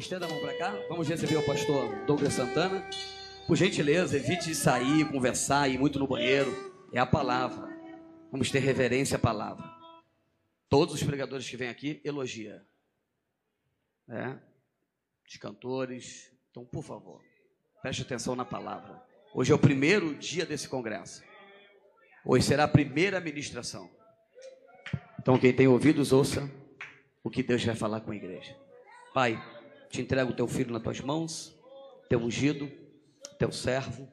Estenda a mão para cá. Vamos receber o pastor Douglas Santana. Por gentileza, evite sair, conversar, ir muito no banheiro. É a palavra. Vamos ter reverência à palavra. Todos os pregadores que vêm aqui elogia. É? Os cantores. Então, por favor, preste atenção na palavra. Hoje é o primeiro dia desse congresso. Hoje será a primeira ministração. Então, quem tem ouvidos, ouça o que Deus vai falar com a igreja. Pai, te entrego o teu filho nas tuas mãos, teu ungido, teu servo,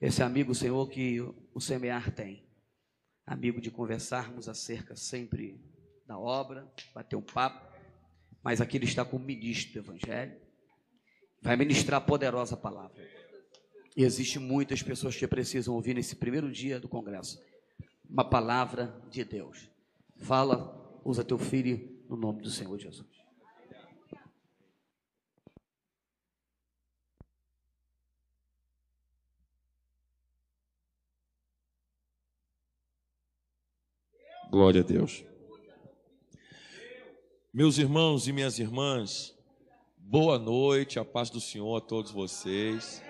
esse amigo, Senhor, que o semear tem. Amigo de conversarmos acerca sempre da obra, bater um papo, mas aqui ele está como ministro do Evangelho, vai ministrar poderosa palavra. E existe muitas pessoas que precisam ouvir nesse primeiro dia do congresso uma palavra de Deus. Fala, usa teu filho no nome do Senhor Jesus. Glória a Deus. Meus irmãos e minhas irmãs, boa noite, a paz do Senhor a todos vocês.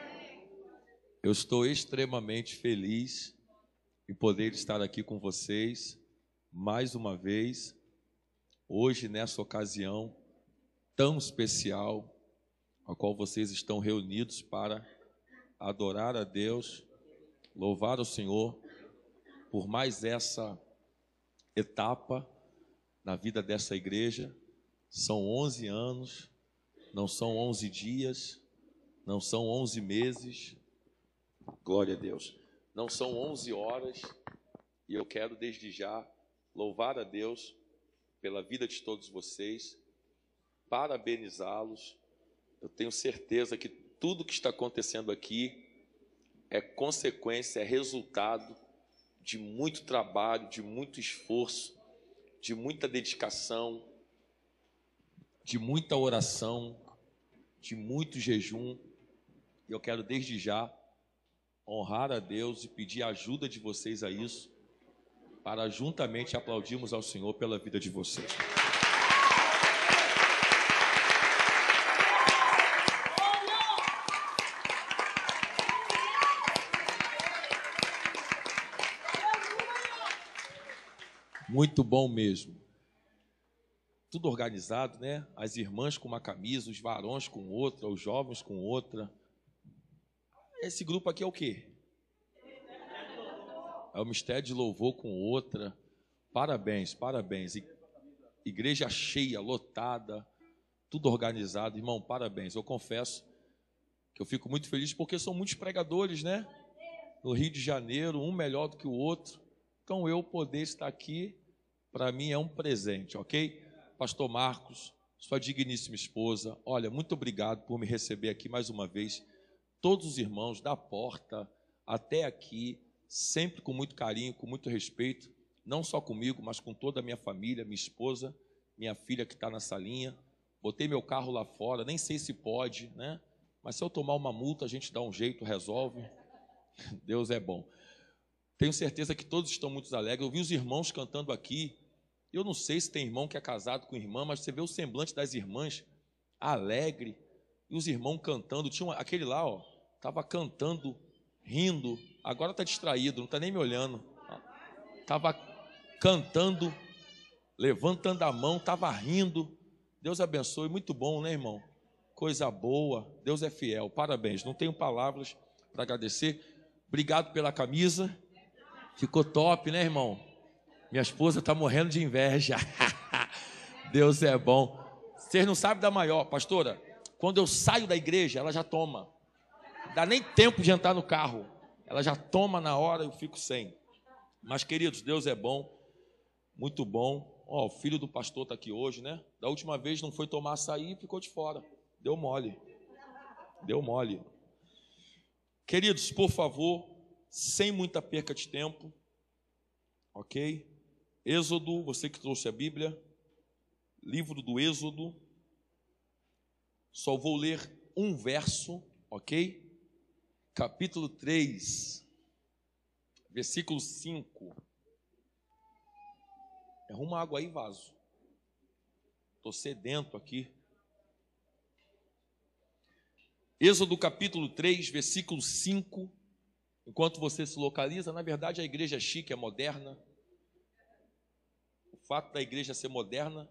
Eu estou extremamente feliz em poder estar aqui com vocês mais uma vez, hoje nessa ocasião tão especial, a qual vocês estão reunidos para adorar a Deus, louvar o Senhor por mais essa etapa na vida dessa igreja. São 11 anos, não são 11 dias, não são 11 meses. Glória a Deus. Não são 11 horas. E eu quero desde já louvar a Deus pela vida de todos vocês, parabenizá-los. Eu tenho certeza que tudo que está acontecendo aqui é consequência, é resultado de muito trabalho, de muito esforço, de muita dedicação, de muita oração, de muito jejum. E eu quero desde já honrar a Deus e pedir a ajuda de vocês a isso, para juntamente aplaudirmos ao Senhor pela vida de vocês. Muito bom mesmo. Tudo organizado, né? As irmãs com uma camisa, os varões com outra, os jovens com outra. Esse grupo aqui é o quê? É o mistério de louvor com outra. Parabéns, parabéns. Igreja cheia, lotada, tudo organizado. Irmão, parabéns. Eu confesso que eu fico muito feliz porque são muitos pregadores, né? No Rio de Janeiro, um melhor do que o outro. Então eu poder estar aqui para mim é um presente, ok? Pastor Marcos, sua digníssima esposa, olha, muito obrigado por me receber aqui mais uma vez. Todos os irmãos, da porta até aqui, sempre com muito carinho, com muito respeito, não só comigo, mas com toda a minha família, minha esposa, minha filha que está na salinha. Botei meu carro lá fora, nem sei se pode, né? Mas se eu tomar uma multa, a gente dá um jeito, resolve. Deus é bom. Tenho certeza que todos estão muito alegres. Eu vi os irmãos cantando aqui. Eu não sei se tem irmão que é casado com irmã, mas você vê o semblante das irmãs alegre e os irmãos cantando. Tinha aquele lá, ó, estava cantando, rindo. Agora está distraído, não está nem me olhando. Estava cantando, levantando a mão, estava rindo. Deus abençoe, muito bom, né, irmão? Coisa boa. Deus é fiel. Parabéns. Não tenho palavras para agradecer. Obrigado pela camisa. Ficou top, né, irmão? Minha esposa está morrendo de inveja. Deus é bom. Vocês não sabem da maior, pastora. Quando eu saio da igreja, ela já toma. Dá nem tempo de entrar no carro. Ela já toma na hora e eu fico sem. Mas, queridos, Deus é bom. Muito bom. Ó, o filho do pastor está aqui hoje, né? Da última vez não foi tomar açaí e ficou de fora. Deu mole. Deu mole. Queridos, por favor, sem muita perca de tempo, ok? Êxodo, você que trouxe a Bíblia, livro do Êxodo, só vou ler um verso, ok? Capítulo 3, versículo 5. Arruma água aí, vaso. Estou sedento aqui. Êxodo capítulo 3, versículo 5. Enquanto você se localiza, na verdade a igreja é chique, é moderna. O fato da igreja ser moderna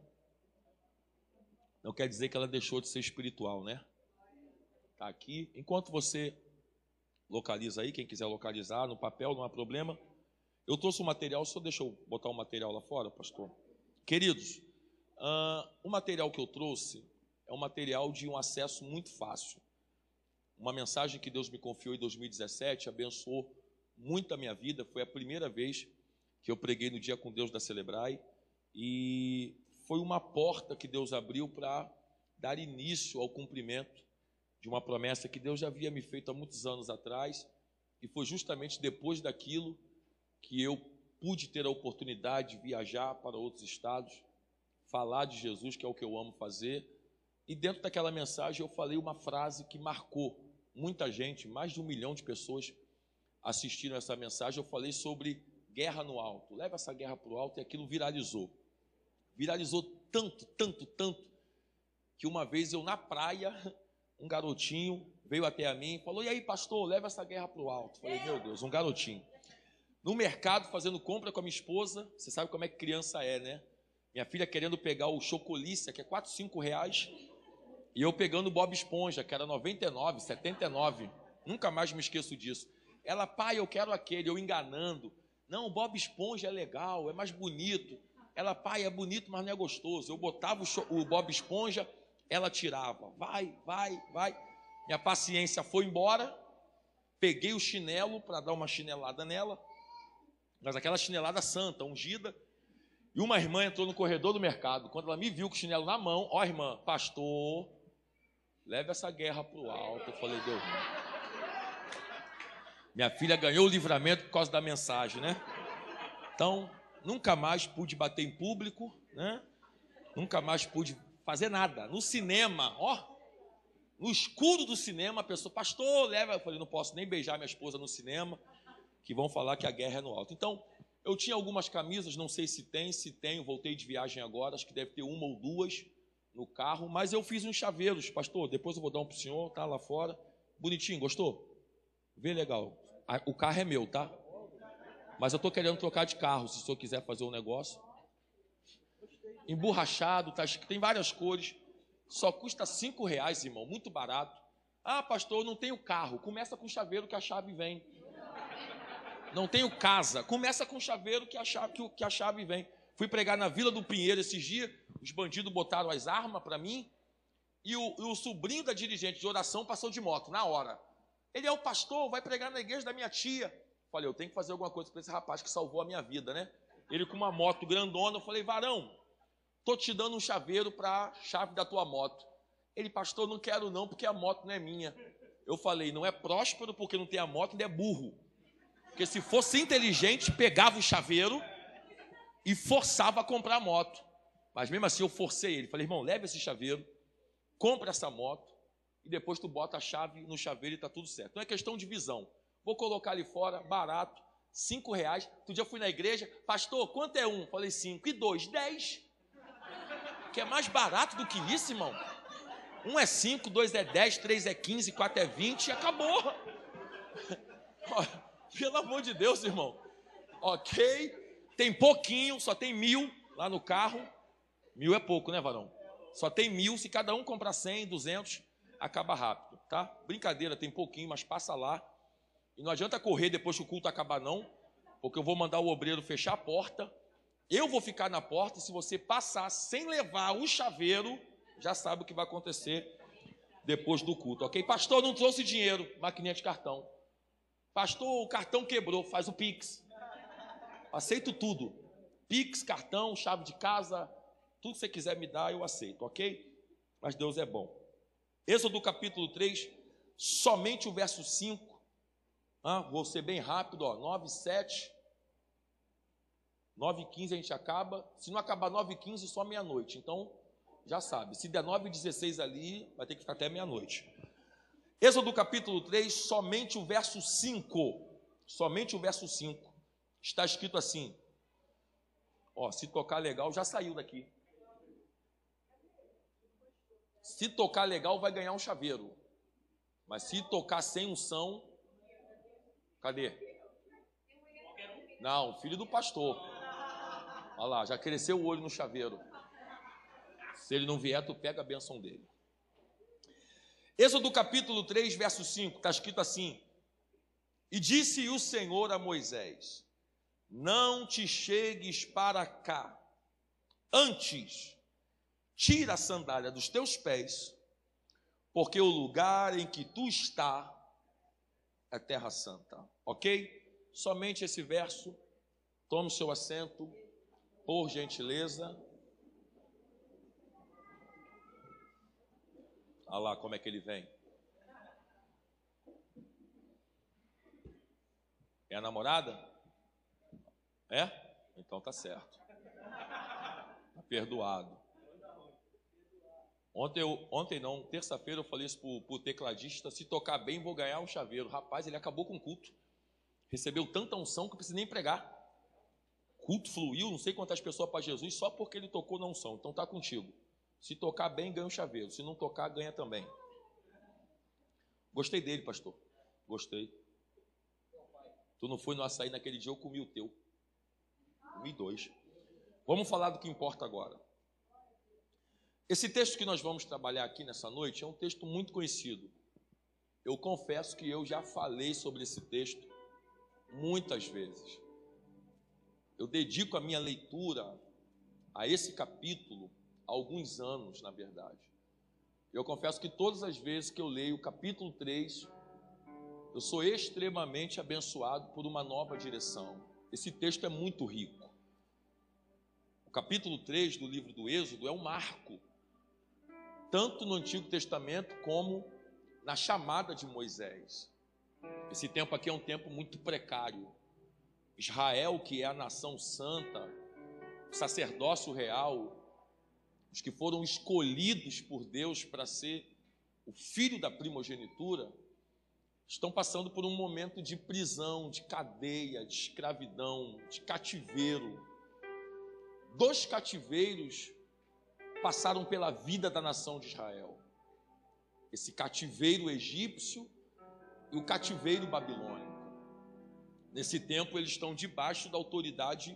não quer dizer que ela deixou de ser espiritual, né? Está aqui. Enquanto você localiza aí, quem quiser localizar no papel, não há problema. Eu trouxe o um material, só deixa eu botar o um material lá fora, pastor. Queridos, uh, o material que eu trouxe é um material de um acesso muito fácil. Uma mensagem que Deus me confiou em 2017 abençoou muito a minha vida. Foi a primeira vez que eu preguei no Dia com Deus da Celebrai e foi uma porta que Deus abriu para dar início ao cumprimento de uma promessa que Deus já havia me feito há muitos anos atrás e foi justamente depois daquilo que eu pude ter a oportunidade de viajar para outros estados, falar de Jesus, que é o que eu amo fazer. E dentro daquela mensagem eu falei uma frase que marcou muita gente, mais de um milhão de pessoas assistiram essa mensagem. Eu falei sobre guerra no alto. Leva essa guerra para o alto e aquilo viralizou. Viralizou tanto, tanto, tanto, que uma vez eu na praia, um garotinho veio até a mim e falou: E aí, pastor, leva essa guerra para o alto. Falei: Meu Deus, um garotinho. No mercado, fazendo compra com a minha esposa, você sabe como é que criança é, né? Minha filha querendo pegar o chocolícia, que é 4, 5 reais, e eu pegando o Bob Esponja, que era 99, 79. Nunca mais me esqueço disso. Ela, pai, eu quero aquele, eu enganando. Não, Bob Esponja é legal, é mais bonito. Ela, pai, é bonito, mas não é gostoso. Eu botava o, o Bob Esponja, ela tirava. Vai, vai, vai. Minha paciência foi embora. Peguei o chinelo para dar uma chinelada nela. Mas aquela chinelada santa, ungida. E uma irmã entrou no corredor do mercado. Quando ela me viu com o chinelo na mão, ó, irmã, pastor, leve essa guerra para o alto. Eu falei, Deus. Minha filha ganhou o livramento por causa da mensagem, né? Então, nunca mais pude bater em público, né? Nunca mais pude fazer nada. No cinema, ó, no escuro do cinema, a pessoa, pastor, leva. Eu falei, não posso nem beijar minha esposa no cinema, que vão falar que a guerra é no alto. Então, eu tinha algumas camisas, não sei se tem, se tenho, voltei de viagem agora, acho que deve ter uma ou duas no carro, mas eu fiz uns chaveiros, pastor, depois eu vou dar um para o senhor, tá lá fora. Bonitinho, gostou? Vê legal. O carro é meu, tá? Mas eu estou querendo trocar de carro, se o senhor quiser fazer um negócio. Emborrachado, tá, tem várias cores. Só custa cinco reais, irmão, muito barato. Ah, pastor, eu não tenho carro. Começa com o chaveiro que a chave vem. Não tenho casa. Começa com o chaveiro que a chave, que a chave vem. Fui pregar na Vila do Pinheiro esses dias. Os bandidos botaram as armas para mim. E o, e o sobrinho da dirigente de oração passou de moto, na hora. Ele é o pastor, vai pregar na igreja da minha tia. Falei, eu tenho que fazer alguma coisa para esse rapaz que salvou a minha vida, né? Ele com uma moto grandona, eu falei, varão, tô te dando um chaveiro para chave da tua moto. Ele, pastor, não quero não, porque a moto não é minha. Eu falei, não é próspero porque não tem a moto, ele é burro. Porque se fosse inteligente, pegava o chaveiro e forçava a comprar a moto. Mas mesmo assim eu forcei ele. Falei, irmão, leve esse chaveiro, compra essa moto e depois tu bota a chave no chaveiro e está tudo certo. Não é questão de visão. Vou colocar ali fora, barato, cinco reais. Outro dia eu fui na igreja, pastor, quanto é um? Falei cinco. E dois? Dez. Que é mais barato do que isso, irmão. Um é cinco, dois é dez, três é quinze, quatro é vinte e acabou. Pelo amor de Deus, irmão. Ok? Tem pouquinho, só tem mil lá no carro. Mil é pouco, né, varão? Só tem mil. Se cada um comprar cem, duzentos, acaba rápido, tá? Brincadeira, tem pouquinho, mas passa lá e não adianta correr depois que o culto acabar, não, porque eu vou mandar o obreiro fechar a porta. Eu vou ficar na porta. Se você passar sem levar o chaveiro, já sabe o que vai acontecer depois do culto, ok? Pastor, não trouxe dinheiro, maquininha de cartão. Pastor, o cartão quebrou, faz o Pix. Aceito tudo. Pix, cartão, chave de casa, tudo que você quiser me dar, eu aceito, ok? Mas Deus é bom. Êxodo capítulo 3, somente o verso 5 ah, vou ser bem rápido, ó, 9 7. 9 e 15 a gente acaba. Se não acabar 9 e 15, só meia-noite. Então, já sabe. Se der 9 e 16 ali, vai ter que ficar até meia-noite. Êxodo capítulo 3, somente o verso 5. Somente o verso 5. Está escrito assim. Ó, se tocar legal, já saiu daqui. Se tocar legal, vai ganhar um chaveiro. Mas se tocar sem unção, cadê? Não, filho do pastor. Olha lá, já cresceu o olho no chaveiro. Se ele não vier, tu pega a bênção dele. Êxodo capítulo 3, verso 5, está escrito assim: E disse o Senhor a Moisés: Não te chegues para cá, antes, tira a sandália dos teus pés, porque o lugar em que tu está é terra santa. Ok? Somente esse verso. Tome seu assento, por gentileza. Olha lá como é que ele vem. É a namorada? É? Então tá certo. Tá perdoado. Ontem, eu, ontem não, terça-feira eu falei isso pro, pro tecladista, se tocar bem vou ganhar um chaveiro. Rapaz, ele acabou com o culto. Recebeu tanta unção que eu precisei nem pregar. Culto fluiu, não sei quantas pessoas para Jesus, só porque ele tocou na unção. Então tá contigo. Se tocar bem, ganha um chaveiro. Se não tocar, ganha também. Gostei dele, pastor. Gostei. Tu não foi no açaí naquele dia, eu comi o teu. Comi dois. Vamos falar do que importa agora. Esse texto que nós vamos trabalhar aqui nessa noite é um texto muito conhecido. Eu confesso que eu já falei sobre esse texto muitas vezes. Eu dedico a minha leitura a esse capítulo alguns anos, na verdade. Eu confesso que todas as vezes que eu leio o capítulo 3, eu sou extremamente abençoado por uma nova direção. Esse texto é muito rico. O capítulo 3 do livro do Êxodo é um marco, tanto no Antigo Testamento como na chamada de Moisés. Esse tempo aqui é um tempo muito precário. Israel, que é a nação santa, o sacerdócio real, os que foram escolhidos por Deus para ser o filho da primogenitura, estão passando por um momento de prisão, de cadeia, de escravidão, de cativeiro. Dois cativeiros passaram pela vida da nação de Israel: esse cativeiro egípcio e o cativeiro babilônico. Nesse tempo, eles estão debaixo da autoridade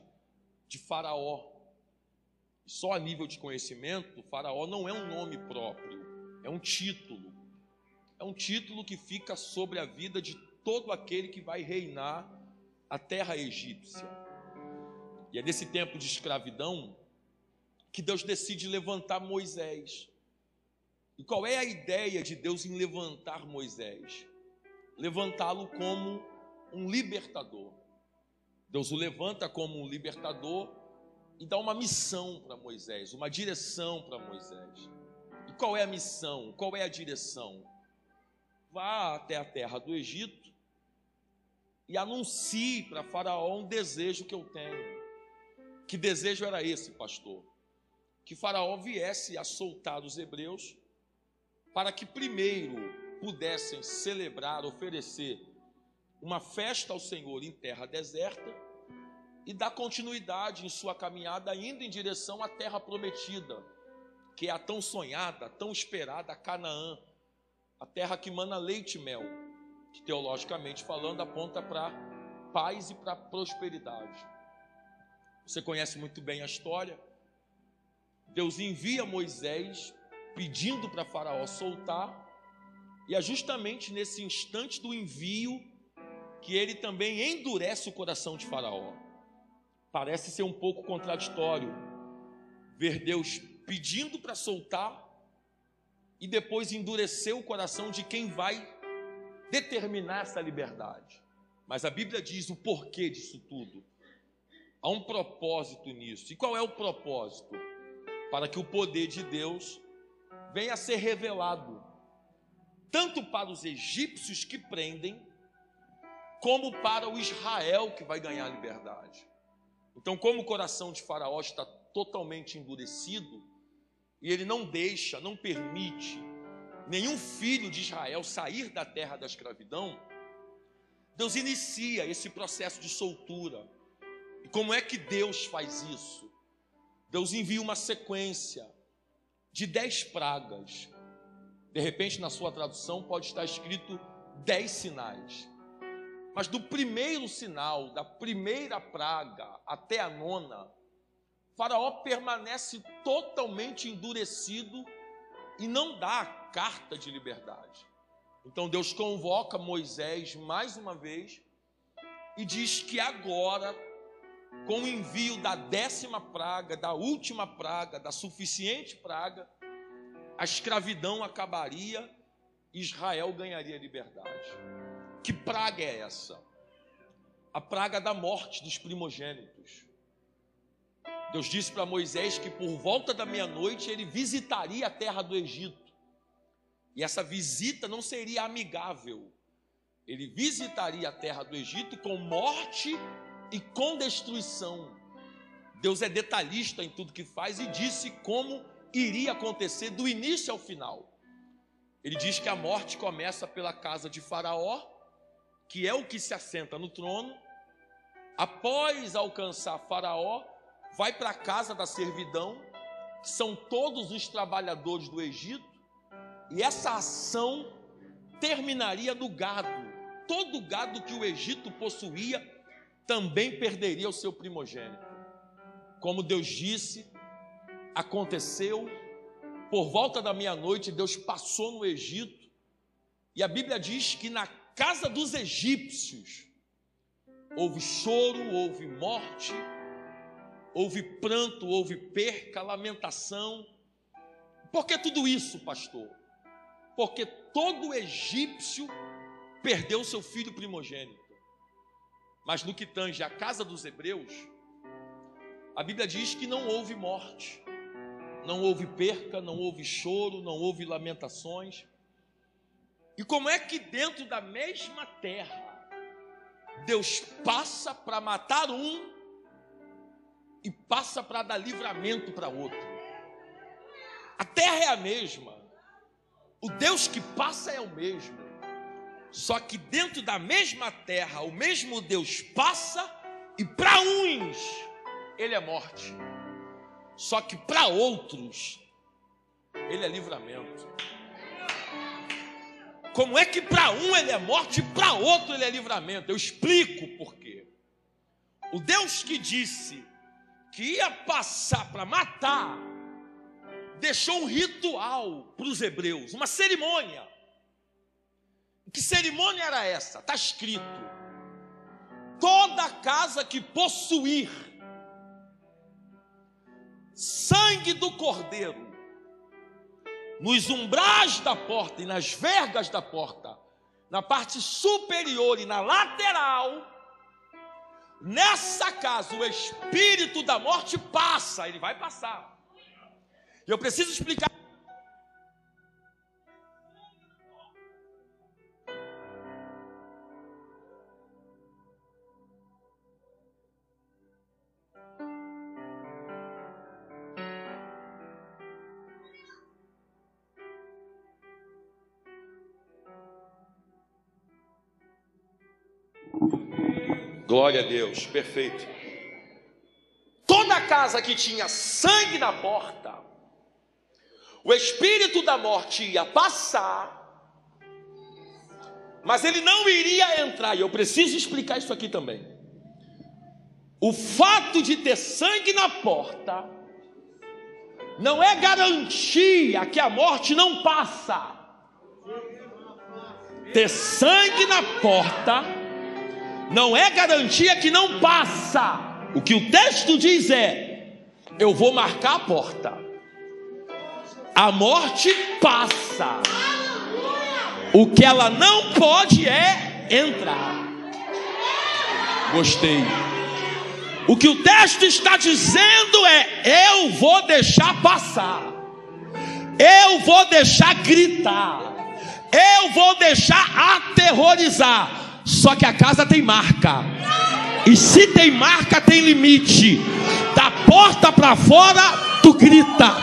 de Faraó, só a nível de conhecimento, Faraó não é um nome próprio, é um título. É um título que fica sobre a vida de todo aquele que vai reinar a terra egípcia. E é nesse tempo de escravidão que Deus decide levantar Moisés. E qual é a ideia de Deus em levantar Moisés? Levantá-lo como um libertador. Deus o levanta como um libertador e dá uma missão para Moisés, uma direção para Moisés. E qual é a missão? Qual é a direção? Vá até a terra do Egito e anuncie para Faraó um desejo que eu tenho. Que desejo era esse, pastor? Que Faraó viesse a soltar os hebreus para que primeiro pudessem celebrar, oferecer uma festa ao Senhor em terra deserta e dá continuidade em sua caminhada, indo em direção à terra prometida, que é a tão sonhada, tão esperada Canaã, a terra que mana leite e mel, que teologicamente falando aponta para paz e para prosperidade. Você conhece muito bem a história. Deus envia Moisés pedindo para Faraó soltar, e é justamente nesse instante do envio que ele também endurece o coração de Faraó. Parece ser um pouco contraditório ver Deus pedindo para soltar e depois endurecer o coração de quem vai determinar essa liberdade. Mas a Bíblia diz o porquê disso tudo. Há um propósito nisso. E qual é o propósito? Para que o poder de Deus venha a ser revelado, tanto para os egípcios que prendem, como para o Israel que vai ganhar a liberdade. Então, como o coração de Faraó está totalmente endurecido, e ele não deixa, não permite nenhum filho de Israel sair da terra da escravidão, Deus inicia esse processo de soltura. E como é que Deus faz isso? Deus envia uma sequência de dez pragas De repente, na sua tradução, pode estar escrito dez sinais. Mas do primeiro sinal, da primeira praga até a nona, Faraó permanece totalmente endurecido e não dá a carta de liberdade. Então Deus convoca Moisés mais uma vez e diz que agora, com o envio da décima praga, da última praga, da suficiente praga, a escravidão acabaria e Israel ganharia liberdade. Que praga é essa? A praga da morte dos primogênitos. Deus disse para Moisés que por volta da meia-noite ele visitaria a terra do Egito. E essa visita não seria amigável. Ele visitaria a terra do Egito com morte e com destruição. Deus é detalhista em tudo que faz e disse como iria acontecer do início ao final. Ele diz que a morte começa pela casa de Faraó, que é o que se assenta no trono. Após alcançar Faraó, vai para a casa da servidão, que são todos os trabalhadores do Egito, e essa ação terminaria no gado. Todo gado que o Egito possuía também perderia o seu primogênito. Como Deus disse, aconteceu, por volta da meia-noite, Deus passou no Egito, e a Bíblia diz que na casa dos egípcios houve choro, houve morte, houve pranto, houve perca, lamentação. Por que tudo isso, pastor? Porque todo egípcio perdeu seu filho primogênito. Mas no que tange a casa dos hebreus, a Bíblia diz que não houve morte, não houve perca, não houve choro, não houve lamentações. E como é que dentro da mesma terra Deus passa para matar um e passa para dar livramento para outro. A terra é a mesma. O Deus que passa é o mesmo. Só que dentro da mesma terra, o mesmo Deus passa e para uns ele é morte. Só que para outros ele é livramento. Como é que para um ele é morte e para outro ele é livramento? Eu explico por quê. O Deus que disse que ia passar para matar, deixou um ritual para os hebreus, uma cerimônia. Que cerimônia era essa? Está escrito: toda casa que possuir sangue do cordeiro nos umbrais da porta e nas vergas da porta, na parte superior e na lateral, Nessa casa, o espírito da morte passa, ele vai passar. Eu preciso explicar. Glória a Deus, perfeito. Toda casa que tinha sangue na porta, o espírito da morte ia passar, mas ele não iria entrar, e eu preciso explicar isso aqui também. O fato de ter sangue na porta não é garantia que a morte não passa. Ter sangue na porta não é garantia que não passa. O que o texto diz é: eu vou marcar a porta. A morte passa. O que ela não pode é entrar. Gostei. O que o texto está dizendo é: eu vou deixar passar. Eu vou deixar gritar. Eu vou deixar aterrorizar só que a casa tem marca. E se tem marca, tem limite. Da porta para fora, tu grita.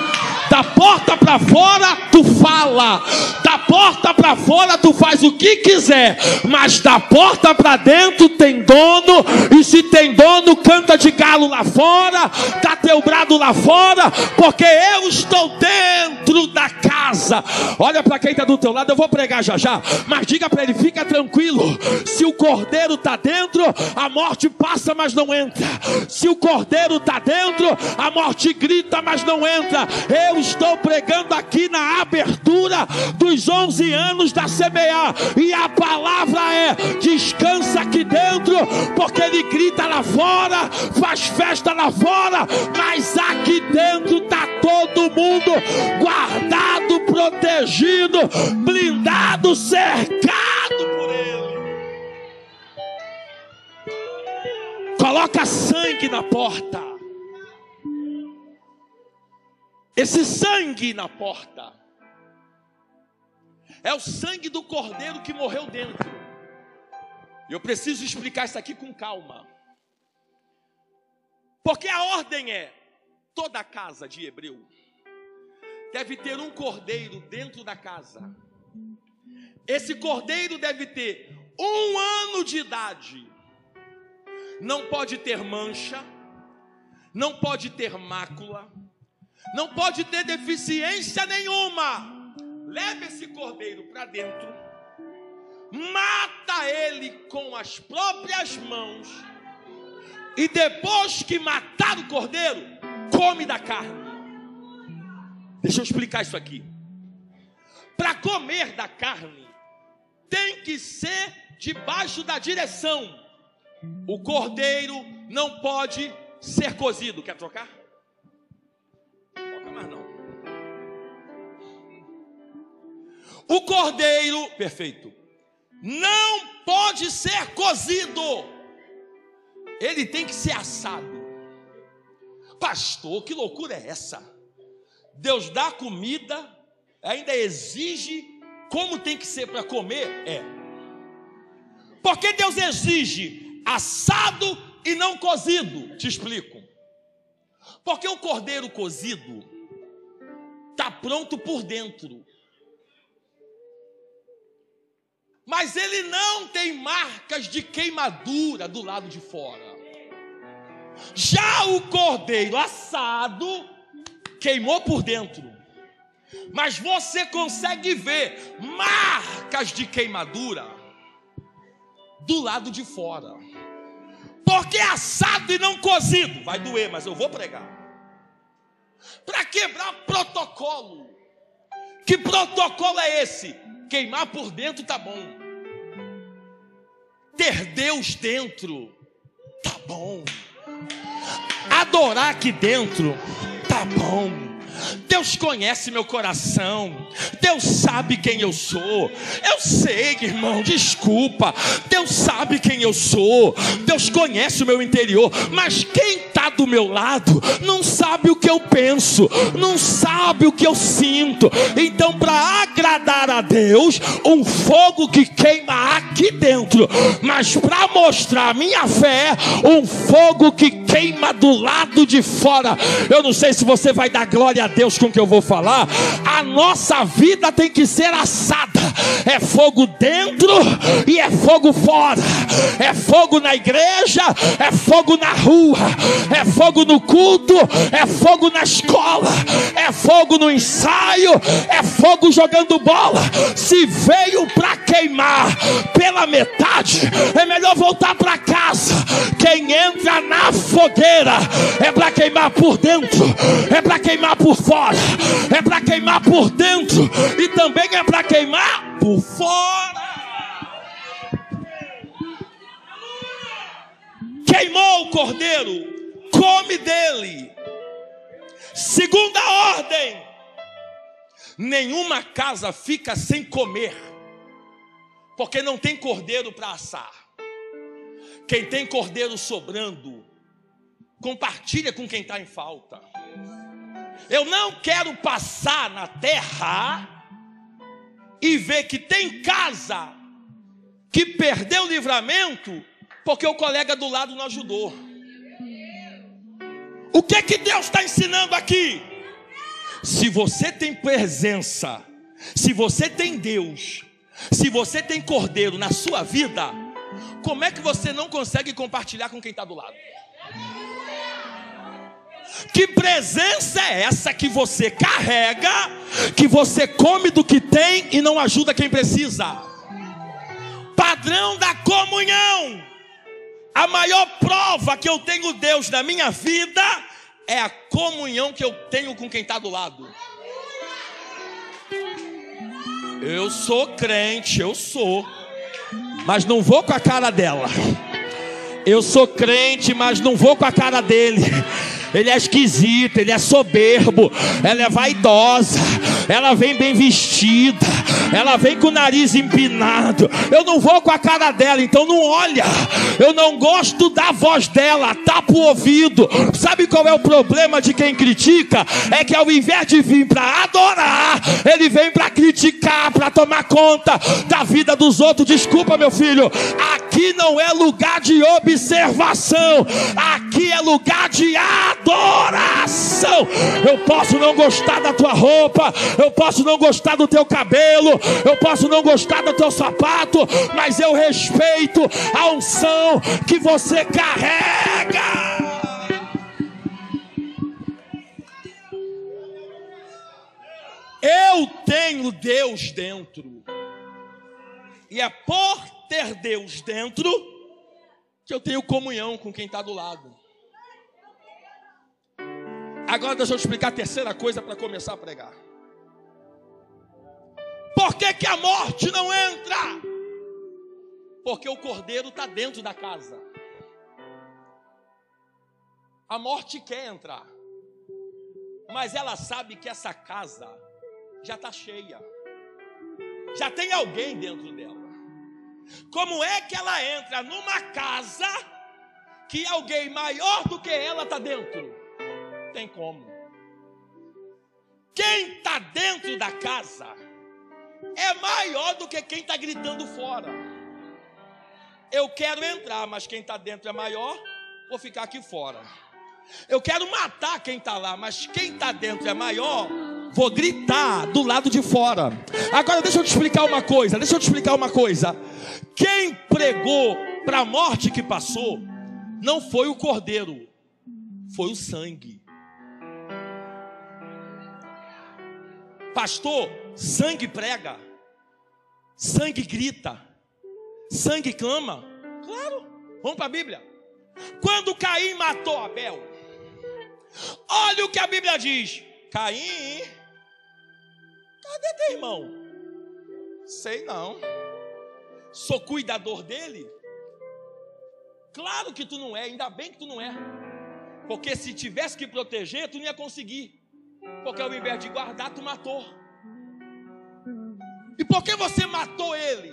Da porta para fora, tu fala. Da porta para fora tu faz o que quiser, mas da porta para dentro tem dono, e se tem dono, canta de galo lá fora, tá teu brado lá fora, porque eu estou dentro da casa. Olha para quem está do teu lado, eu vou pregar já já, mas diga para ele: fica tranquilo, se o cordeiro está dentro, a morte passa, mas não entra. Se o cordeiro está dentro, a morte grita, mas não entra. Eu estou pregando aqui na abertura dos 11 anos da CBA, e a palavra é: descansa aqui dentro, porque ele grita lá fora, faz festa lá fora, mas aqui dentro está todo mundo guardado, protegido, blindado, cercado por ele. Coloca sangue na porta. Esse sangue na porta é o sangue do cordeiro que morreu dentro. Eu preciso explicar isso aqui com calma. Porque a ordem é: toda casa de Hebreu deve ter um cordeiro dentro da casa. Esse cordeiro deve ter um ano de idade. Não pode ter mancha, não pode ter mácula, não pode ter deficiência nenhuma. Leve esse cordeiro para dentro, mata ele com as próprias mãos, e depois que matar o cordeiro, come da carne. Deixa eu explicar isso aqui. Para comer da carne, tem que ser debaixo da direção. O cordeiro não pode ser cozido. Quer trocar? O cordeiro, perfeito, não pode ser cozido. Ele tem que ser assado. Pastor, que loucura é essa? Deus dá comida, ainda exige como tem que ser para comer? É. Porque Deus exige assado e não cozido? Te explico. Porque o cordeiro cozido está pronto por dentro. Mas ele não tem marcas de queimadura do lado de fora. Já o cordeiro assado queimou por dentro, mas você consegue ver marcas de queimadura do lado de fora. Porque assado e não cozido vai doer, mas eu vou pregar. Para quebrar protocolo. Que protocolo é esse? Queimar por dentro tá bom. Ter Deus dentro tá bom. Adorar aqui dentro tá bom. Deus conhece meu coração. Deus sabe quem eu sou. Eu sei, irmão, desculpa. Deus sabe quem eu sou. Deus conhece o meu interior. Mas quem está do meu lado não sabe o que eu penso, não sabe o que eu sinto. Então, para agradar a Deus, um fogo que queima aqui dentro, mas para mostrar minha fé, um fogo que queima do lado de fora. Eu não sei se você vai dar glória a Deus com o que eu vou falar. A nossa vida tem que ser assada. É fogo dentro e é fogo fora. É fogo na igreja, é fogo na rua, é fogo no culto, é fogo na escola, é fogo no ensaio, é fogo jogando bola. Se veio para queimar pela metade, é melhor voltar para casa. Quem entra na fogueira é para queimar por dentro, é para queimar por fora, é para queimar por dentro e também é para queimar por fora. Queimou o cordeiro, come dele. Segunda ordem: nenhuma casa fica sem comer, porque não tem cordeiro para assar. Quem tem cordeiro sobrando, compartilha com quem está em falta. Eu não quero passar na terra e ver que tem casa que perdeu o livramento porque o colega do lado não ajudou. O que é que Deus está ensinando aqui? Se você tem presença, se você tem Deus, Se você tem cordeiro na sua vida, como é que você não consegue compartilhar com quem está do lado? Que presença é essa que você carrega, que você come do que tem e não ajuda quem precisa? Padrão da comunhão. A maior prova que eu tenho Deus na minha vida é a comunhão que eu tenho com quem está do lado. Eu sou crente, eu sou, mas não vou com a cara dela. Eu sou crente, mas não vou com a cara dele ele é esquisito, ele é soberbo, ela é vaidosa, ela vem bem vestida, ela vem com o nariz empinado. Eu não vou com a cara dela, então não olha. Eu não gosto da voz dela, tapa o ouvido. Sabe qual é o problema de quem critica? É que ao invés de vir para adorar, ele vem para criticar, para tomar conta da vida dos outros. Desculpa, meu filho, aqui não é lugar de observação, aqui é lugar de adoração. Eu posso não gostar da tua roupa, eu posso não gostar do teu cabelo, eu posso não gostar do teu sapato, mas eu respeito a unção que você carrega. Eu tenho Deus dentro. E é por ter Deus dentro que eu tenho comunhão com quem está do lado. Agora deixa eu explicar a terceira coisa para começar a pregar. Por que, que a morte não entra? Porque o cordeiro está dentro da casa. A morte quer entrar, mas ela sabe que essa casa já está cheia, já tem alguém dentro dela. Como é que ela entra numa casa que alguém maior do que ela está dentro? tem como. Quem está dentro da casa é maior do que quem está gritando fora. Eu quero entrar, mas quem está dentro é maior, vou ficar aqui fora. Eu quero matar quem está lá, mas quem está dentro é maior, vou gritar do lado de fora. Agora deixa eu te explicar uma coisa, deixa eu te explicar uma coisa. Quem pregou para a morte que passou, não foi o cordeiro, foi o sangue. Pastor, sangue prega, sangue grita, sangue clama. Claro, vamos para a Bíblia. Quando Caim matou Abel, olha o que a Bíblia diz: Caim, cadê teu irmão? Sei não, sou cuidador dele. Claro que tu não é, ainda bem que tu não é, porque se tivesse que proteger, tu não ia conseguir. Porque ao invés de guardar, tu matou. E por que você matou ele?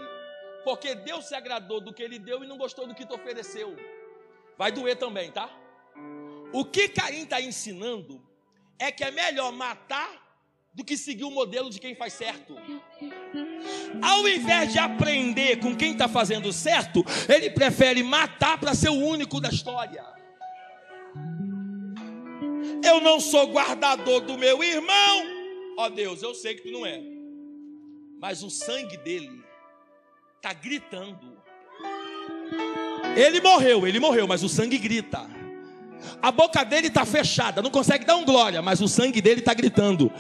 Porque Deus se agradou do que ele deu e não gostou do que tu ofereceu. Vai doer também, tá? O que Caim está ensinando é que é melhor matar do que seguir o modelo de quem faz certo. Ao invés de aprender com quem está fazendo certo, ele prefere matar para ser o único da história. Eu não sou guardador do meu irmão. Ó oh, Deus, eu sei que tu não é. Mas o sangue dele está gritando. Ele morreu, ele morreu, mas o sangue grita. A boca dele está fechada, não consegue dar um glória, mas o sangue dele está gritando.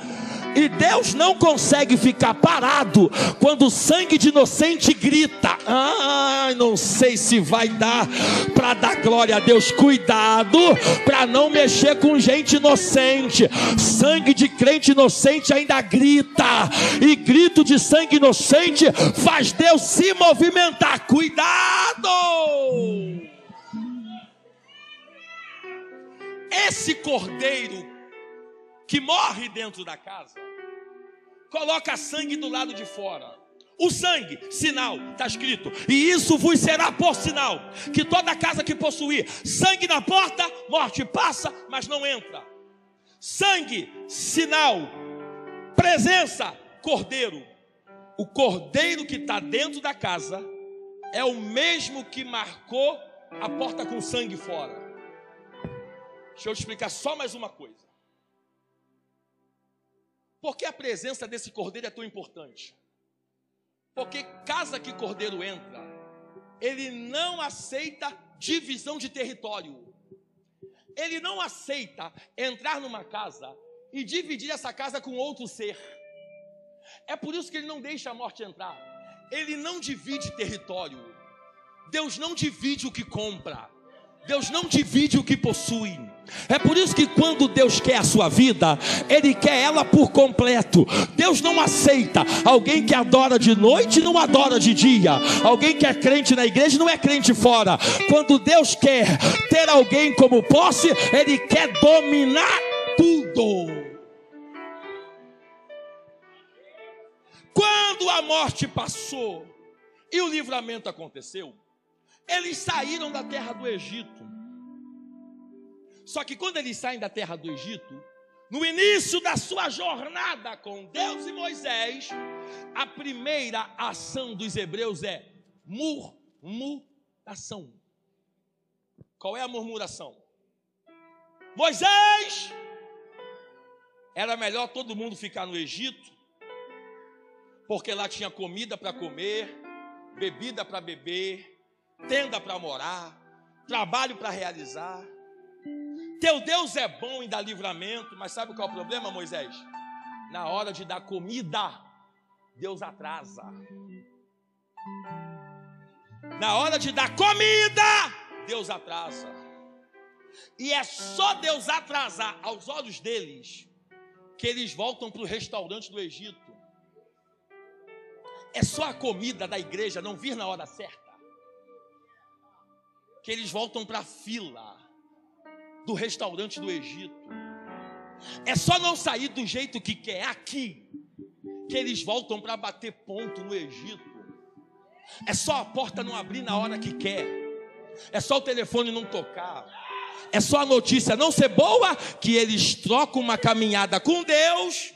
E Deus não consegue ficar parado quando o sangue de inocente grita. Ah, não sei se vai dar para dar glória a Deus. Cuidado para não mexer com gente inocente. Sangue de crente inocente ainda grita. E grito de sangue inocente faz Deus se movimentar. Cuidado! Esse cordeiro que morre dentro da casa, coloca sangue do lado de fora. O sangue, sinal, está escrito, e isso vos será por sinal, que toda casa que possuir sangue na porta, morte passa, mas não entra. Sangue, sinal, presença, cordeiro. O cordeiro que está dentro da casa é o mesmo que marcou a porta com sangue fora. Deixa eu explicar só mais uma coisa. Por que a presença desse cordeiro é tão importante? Porque casa que cordeiro entra, ele não aceita divisão de território. Ele não aceita entrar numa casa e dividir essa casa com outro ser. É por isso que ele não deixa a morte entrar. Ele não divide território. Deus não divide o que compra. Deus não divide o que possui. É por isso que quando Deus quer a sua vida, Ele quer ela por completo. Deus não aceita alguém que adora de noite não adora de dia. Alguém que é crente na igreja não é crente fora. Quando Deus quer ter alguém como posse, Ele quer dominar tudo. Quando a morte passou e o livramento aconteceu, eles saíram da terra do Egito. Só que quando eles saem da terra do Egito, no início da sua jornada com Deus e Moisés, a primeira ação dos hebreus é murmuração. Qual é a murmuração? Moisés, era melhor todo mundo ficar no Egito, porque lá tinha comida para comer, bebida para beber, tenda para morar, trabalho para realizar. Teu Deus é bom em dar livramento, mas sabe qual é o problema, Moisés? Na hora de dar comida, Deus atrasa. Na hora de dar comida, Deus atrasa. E é só Deus atrasar aos olhos deles que eles voltam para o restaurante do Egito. É só a comida da igreja não vir na hora certa. Que eles voltam para a fila do restaurante do Egito. É só não sair do jeito que quer aqui. Que eles voltam para bater ponto no Egito. É só a porta não abrir na hora que quer. É só o telefone não tocar. É só a notícia não ser boa que eles trocam uma caminhada com Deus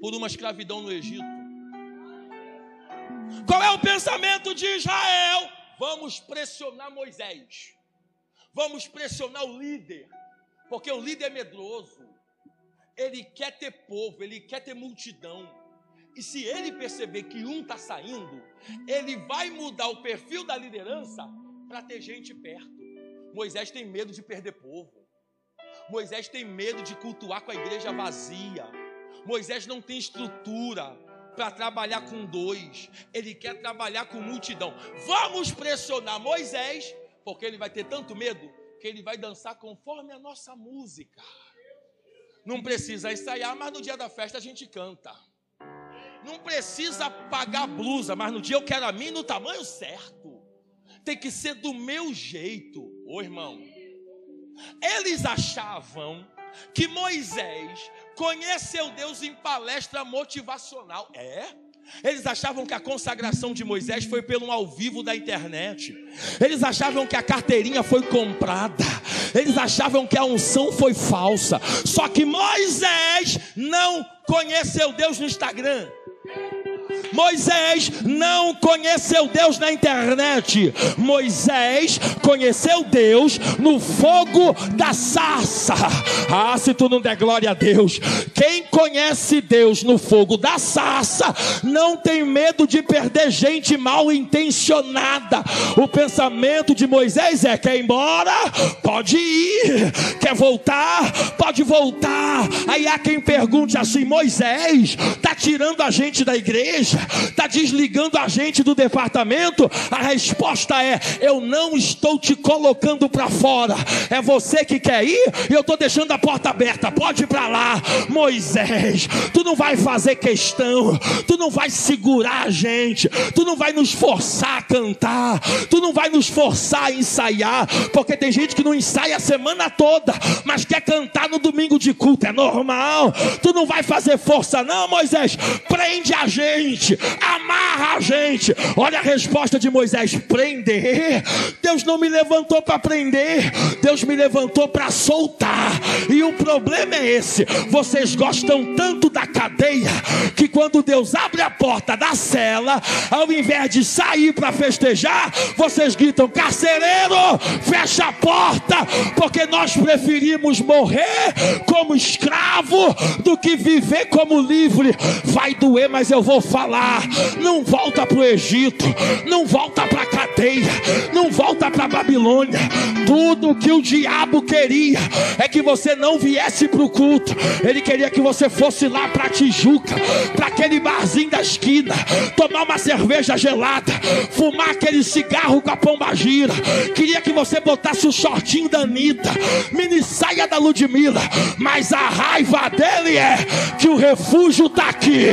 por uma escravidão no Egito. Qual é o pensamento de Israel? Vamos pressionar Moisés. Vamos pressionar o líder. Porque o líder é medroso. Ele quer ter povo, ele quer ter multidão. E se ele perceber que um está saindo, ele vai mudar o perfil da liderança para ter gente perto. Moisés tem medo de perder povo. Moisés tem medo de cultuar com a igreja vazia. Moisés não tem estrutura para trabalhar com dois, ele quer trabalhar com multidão. Vamos pressionar Moisés, porque ele vai ter tanto medo que ele vai dançar conforme a nossa música. Não precisa ensaiar, mas no dia da festa a gente canta. Não precisa pagar blusa, mas no dia eu quero a mim no tamanho certo. Tem que ser do meu jeito, ô irmão. Eles achavam que Moisés conheceu Deus em palestra motivacional. É? Eles achavam que a consagração de Moisés foi pelo ao vivo da internet. Eles achavam que a carteirinha foi comprada. Eles achavam que a unção foi falsa. Só que Moisés não conheceu Deus no Instagram. Moisés não conheceu Deus na internet. Moisés conheceu Deus no fogo da sarça. Ah, se tu não der glória a Deus. Quem conhece Deus no fogo da sarça não tem medo de perder gente mal intencionada. O pensamento de Moisés é: quer ir embora? Pode ir. Quer voltar? Pode voltar. Aí há quem pergunte assim: Moisés, está tirando a gente da igreja? Está desligando a gente do departamento? A resposta é: eu não estou te colocando para fora. É você que quer ir e eu estou deixando a porta aberta. Pode ir para lá, Moisés. Tu não vai fazer questão, tu não vai segurar a gente, tu não vai nos forçar a cantar, tu não vai nos forçar a ensaiar, porque tem gente que não ensaia a semana toda, mas quer cantar no domingo de culto. É normal. Tu não vai fazer força, não, Moisés. Prende a gente, amarra a gente. Olha a resposta de Moisés: prender. Deus não me levantou para prender, Deus me levantou para soltar. E o problema é esse: vocês gostam tanto da cadeia que quando Deus abre a porta da cela, ao invés de sair para festejar, vocês gritam: carcereiro, fecha a porta, porque nós preferimos morrer como escravo do que viver como livre. vai doer, mas eu vou falar. Não volta para o Egito, não volta para a cadeia, não volta para a Babilônia. Tudo que o diabo queria é que você não viesse para o culto, ele queria que você fosse lá para Tijuca, para aquele barzinho da esquina, tomar uma cerveja gelada, fumar aquele cigarro com a pombagira. Queria que você botasse o shortinho da Anitta, mini saia da Ludmilla, mas a raiva dele é que o refúgio está aqui,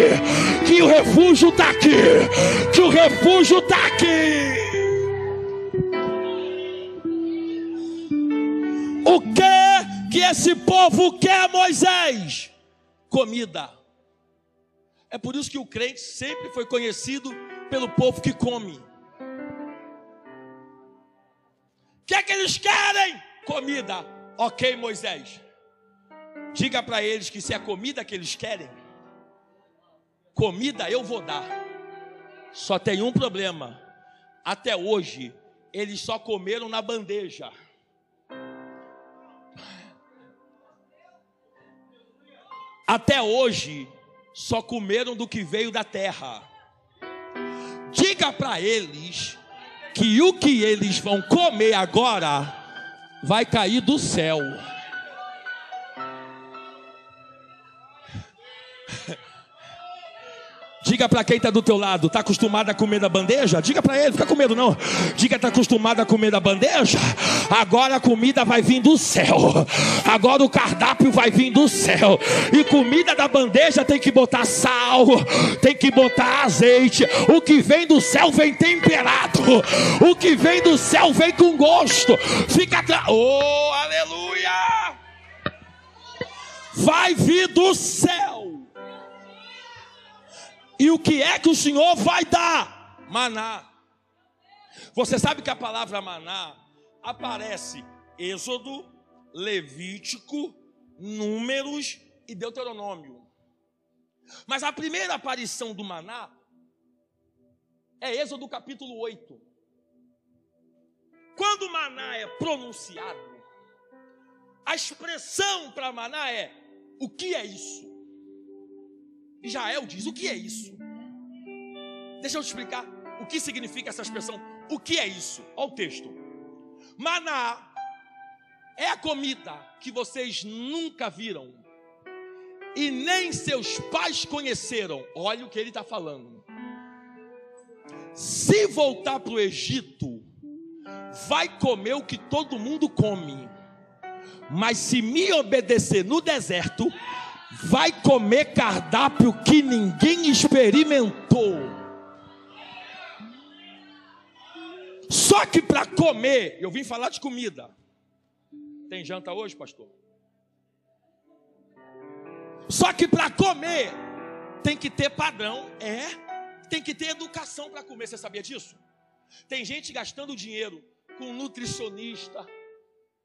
que o refúgio está aqui, que o refúgio está aqui. O que que esse povo quer, Moisés? Comida. É por isso que o crente sempre foi conhecido pelo povo que come. O que é que eles querem? Comida. Ok, Moisés. Diga para eles que se é comida que eles querem, comida eu vou dar. Só tem um problema. Até hoje, eles só comeram na bandeja. Até hoje, só comeram do que veio da terra. Diga para eles que o que eles vão comer agora vai cair do céu. Diga para quem está do teu lado, está acostumado a comer da bandeja? Diga para ele, fica com medo não. Diga, está acostumado a comer da bandeja? Agora a comida vai vir do céu. Agora o cardápio vai vir do céu. E comida da bandeja tem que botar sal, tem que botar azeite. O que vem do céu vem temperado. O que vem do céu vem com gosto. Fica. Oh, aleluia! Vai vir do céu. E o que é que o Senhor vai dar? Maná. Você sabe que a palavra maná aparece Êxodo, Levítico, Números e Deuteronômio. Mas a primeira aparição do maná é Êxodo capítulo 8. Quando maná é pronunciado, a expressão para maná é: o que é isso? Israel diz: o que é isso? Deixa eu te explicar o que significa essa expressão. O que é isso? Olha o texto. Maná é a comida que vocês nunca viram e nem seus pais conheceram. Olha o que ele está falando. Se voltar para o Egito, vai comer o que todo mundo come. Mas se me obedecer no deserto, vai comer cardápio que ninguém experimentou. Só que para comer, eu vim falar de comida. Tem janta hoje, pastor? Só que para comer tem que ter padrão, é. Tem que ter educação para comer. Você sabia disso? Tem gente gastando dinheiro com nutricionista,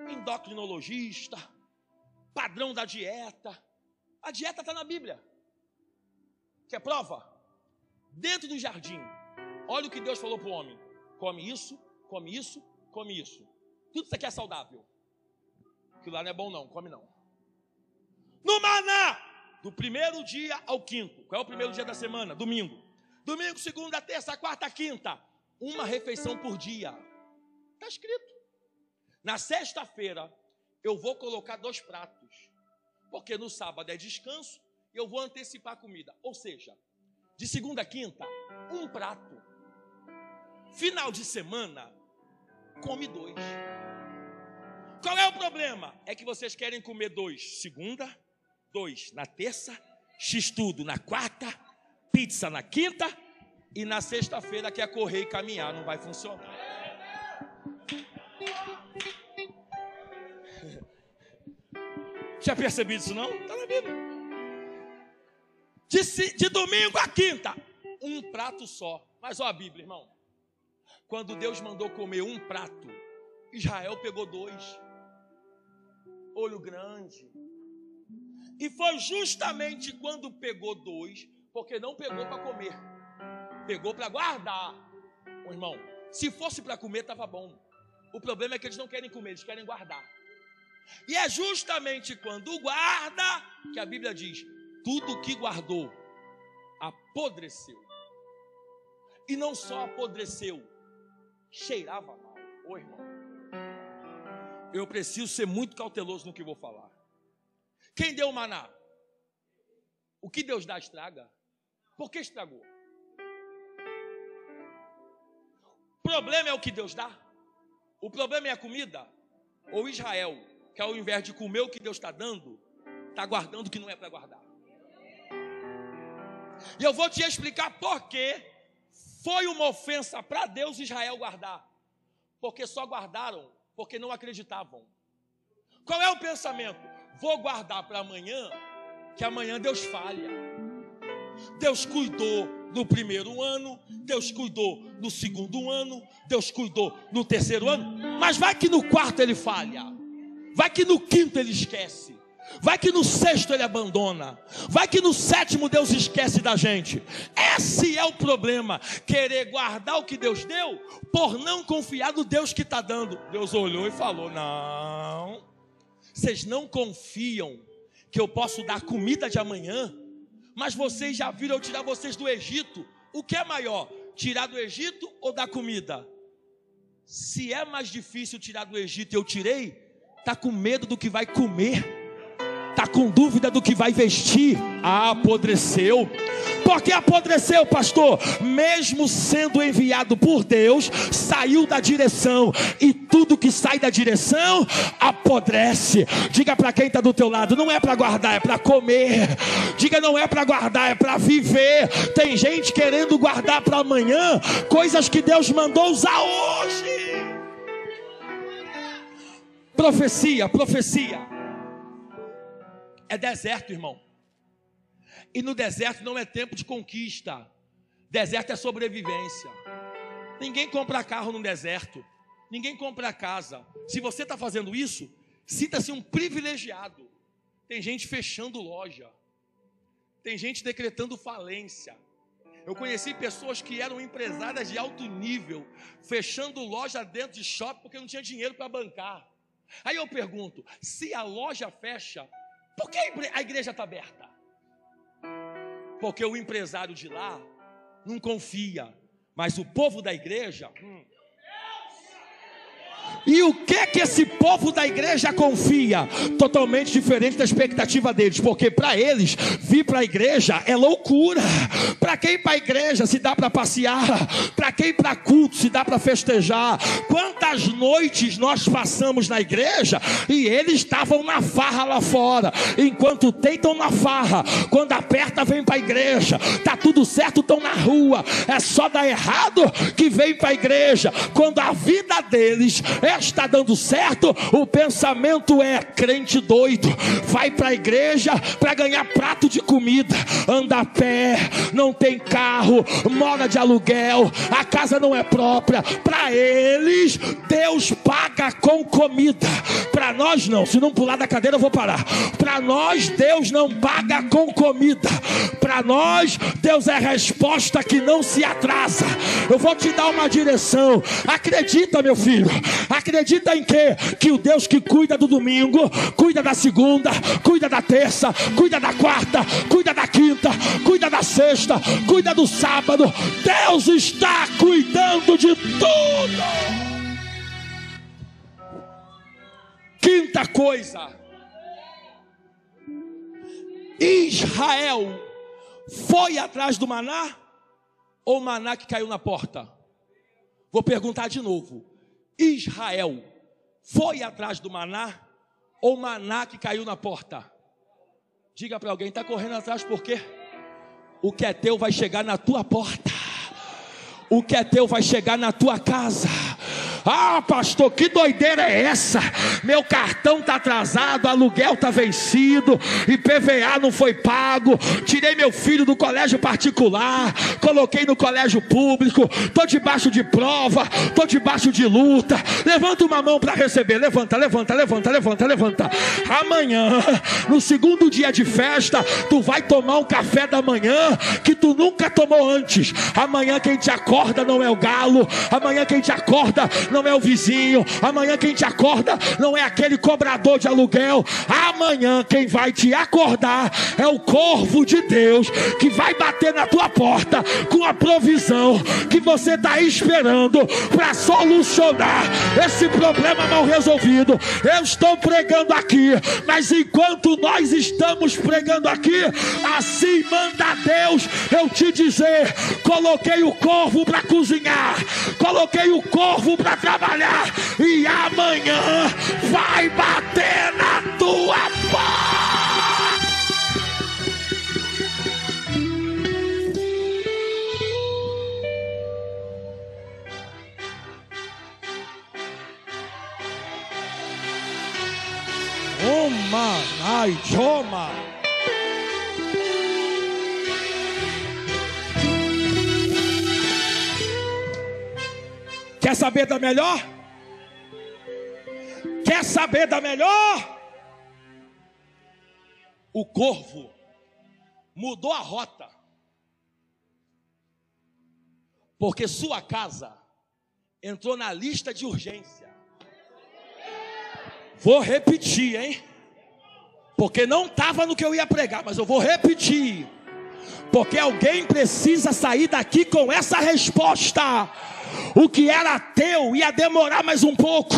endocrinologista, padrão da dieta a dieta está na Bíblia. Quer prova? Dentro do jardim. Olha o que Deus falou para o homem: come isso, come isso, come isso. Tudo isso aqui é saudável. Aquilo lá não é bom, não, come não. No maná, do primeiro dia ao quinto. Qual é o primeiro dia da semana? Domingo. Domingo, segunda, terça, quarta, quinta. Uma refeição por dia. Está escrito. Na sexta-feira, eu vou colocar dois pratos porque no sábado é descanso eu vou antecipar a comida. Ou seja, de segunda a quinta, um prato. Final de semana, come dois. Qual é o problema? É que vocês querem comer dois segunda, dois na terça, x tudo na quarta, pizza na quinta e na sexta-feira quer correr e caminhar, não vai funcionar. Já percebido isso não? Está na Bíblia. De, de domingo a quinta, um prato só. Mas olha a Bíblia, irmão. Quando Deus mandou comer um prato, Israel pegou dois. Olho grande. E foi justamente quando pegou dois, porque não pegou para comer, pegou para guardar. O irmão, se fosse para comer, estava bom. O problema é que eles não querem comer, eles querem guardar. E é justamente quando guarda que a Bíblia diz: tudo que guardou apodreceu. E não só apodreceu, cheirava mal. Ô irmão, eu preciso ser muito cauteloso no que vou falar. Quem deu o maná? O que Deus dá estraga? Por que estragou? O problema é o que Deus dá? O problema é a comida? Ou Israel, que ao invés de comer o que Deus está dando, está guardando o que não é para guardar? E eu vou te explicar por que foi uma ofensa para Deus Israel guardar. Porque só guardaram porque não acreditavam. Qual é o pensamento? Vou guardar para amanhã, que amanhã Deus falha. Deus cuidou no primeiro ano, Deus cuidou no segundo ano, Deus cuidou no terceiro ano, mas vai que no quarto ele falha, vai que no quinto ele esquece. Vai que no sexto ele abandona. Vai que no sétimo Deus esquece da gente. Esse é o problema. Querer guardar o que Deus deu por não confiar no Deus que está dando. Deus olhou e falou: Não, vocês não confiam que eu posso dar comida de amanhã. Mas vocês já viram eu tirar vocês do Egito. O que é maior? Tirar do Egito ou dar comida? Se é mais difícil tirar do Egito eu tirei, está com medo do que vai comer está com dúvida do que vai vestir, ah, apodreceu. Porque apodreceu, pastor? Mesmo sendo enviado por Deus, saiu da direção, e tudo que sai da direção apodrece. Diga para quem está do teu lado: não é para guardar, é para comer. Diga, não é para guardar, é para viver. Tem gente querendo guardar para amanhã coisas que Deus mandou usar hoje. Profecia, profecia é deserto, irmão. E no deserto não é tempo de conquista. Deserto é sobrevivência. Ninguém compra carro no deserto. Ninguém compra casa. Se você está fazendo isso, sinta-se um privilegiado. Tem gente fechando loja. Tem gente decretando falência. Eu conheci pessoas que eram empresárias de alto nível, fechando loja dentro de shopping porque não tinha dinheiro para bancar. Aí eu pergunto: se a loja fecha, por que a igreja está aberta? Porque o empresário de lá não confia, mas o povo da igreja. Hum, e o que que esse povo da igreja confia? Totalmente diferente da expectativa deles, porque para eles vir para a igreja é loucura. Para quem para a igreja se dá para passear, para quem para culto se dá para festejar. Quantas noites nós passamos na igreja e eles estavam na farra lá fora, enquanto tentam na farra, quando aperta vem para a igreja. Tá tudo certo, estão na rua. É só dar errado que vem para a igreja. Quando a vida deles está dando certo, o pensamento é crente doido, vai para a igreja para ganhar prato de comida, anda a pé, não tem carro, mora de aluguel, a casa não é própria. Para eles, Deus paga com comida. Para nós não, se não pular da cadeira eu vou parar. Para nós Deus não paga com comida. Para nós Deus é resposta que não se atrasa. Eu vou te dar uma direção. Acredita, meu filho. Acredita em quê? Que o Deus que cuida do domingo, cuida da segunda, cuida da terça, cuida da quarta, cuida da quinta, cuida da sexta, cuida do sábado. Deus está cuidando de tudo. Quinta coisa. Israel foi atrás do maná ou maná que caiu na porta? Vou perguntar de novo. Israel foi atrás do maná ou maná que caiu na porta? Diga para alguém, está correndo atrás por quê? O que é teu vai chegar na tua porta. O que é teu vai chegar na tua casa. Ah, pastor, que doideira é essa? Meu cartão está atrasado, aluguel está vencido, IPVA não foi pago. Tirei meu filho do colégio particular, coloquei no colégio público. Estou debaixo de prova, estou debaixo de luta. Levanta uma mão para receber. Levanta, levanta, levanta, levanta, levanta. Amanhã, no segundo dia de festa, tu vai tomar um café da manhã que tu nunca tomou antes. Amanhã quem te acorda não é o galo. Amanhã quem te acorda não é o vizinho, amanhã quem te acorda não é aquele cobrador de aluguel, amanhã quem vai te acordar é o corvo de Deus que vai bater na tua porta com a provisão que você está esperando para solucionar esse problema mal resolvido. Eu estou pregando aqui, mas enquanto nós estamos pregando aqui, assim manda Deus eu te dizer: coloquei o corvo para cozinhar, coloquei o corvo para trabalhar, e amanhã vai bater na tua porta. Quer saber da melhor? Quer saber da melhor? O corvo mudou a rota. Porque sua casa entrou na lista de urgência. Vou repetir, hein? Porque não estava no que eu ia pregar, mas eu vou repetir. Porque alguém precisa sair daqui com essa resposta. O que era teu ia demorar mais um pouco,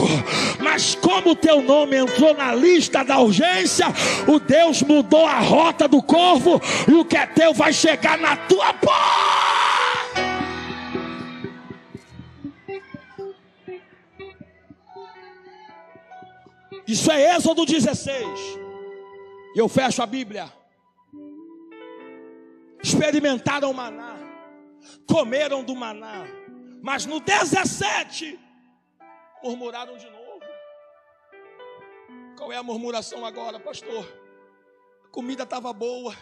mas como o teu nome entrou na lista da urgência, o Deus mudou a rota do corvo e o que é teu vai chegar na tua porta. Isso é Êxodo 16. E eu fecho a Bíblia. Experimentaram o maná, comeram do maná, mas no 17 murmuraram de novo. Qual é a murmuração agora, pastor? A comida estava boa,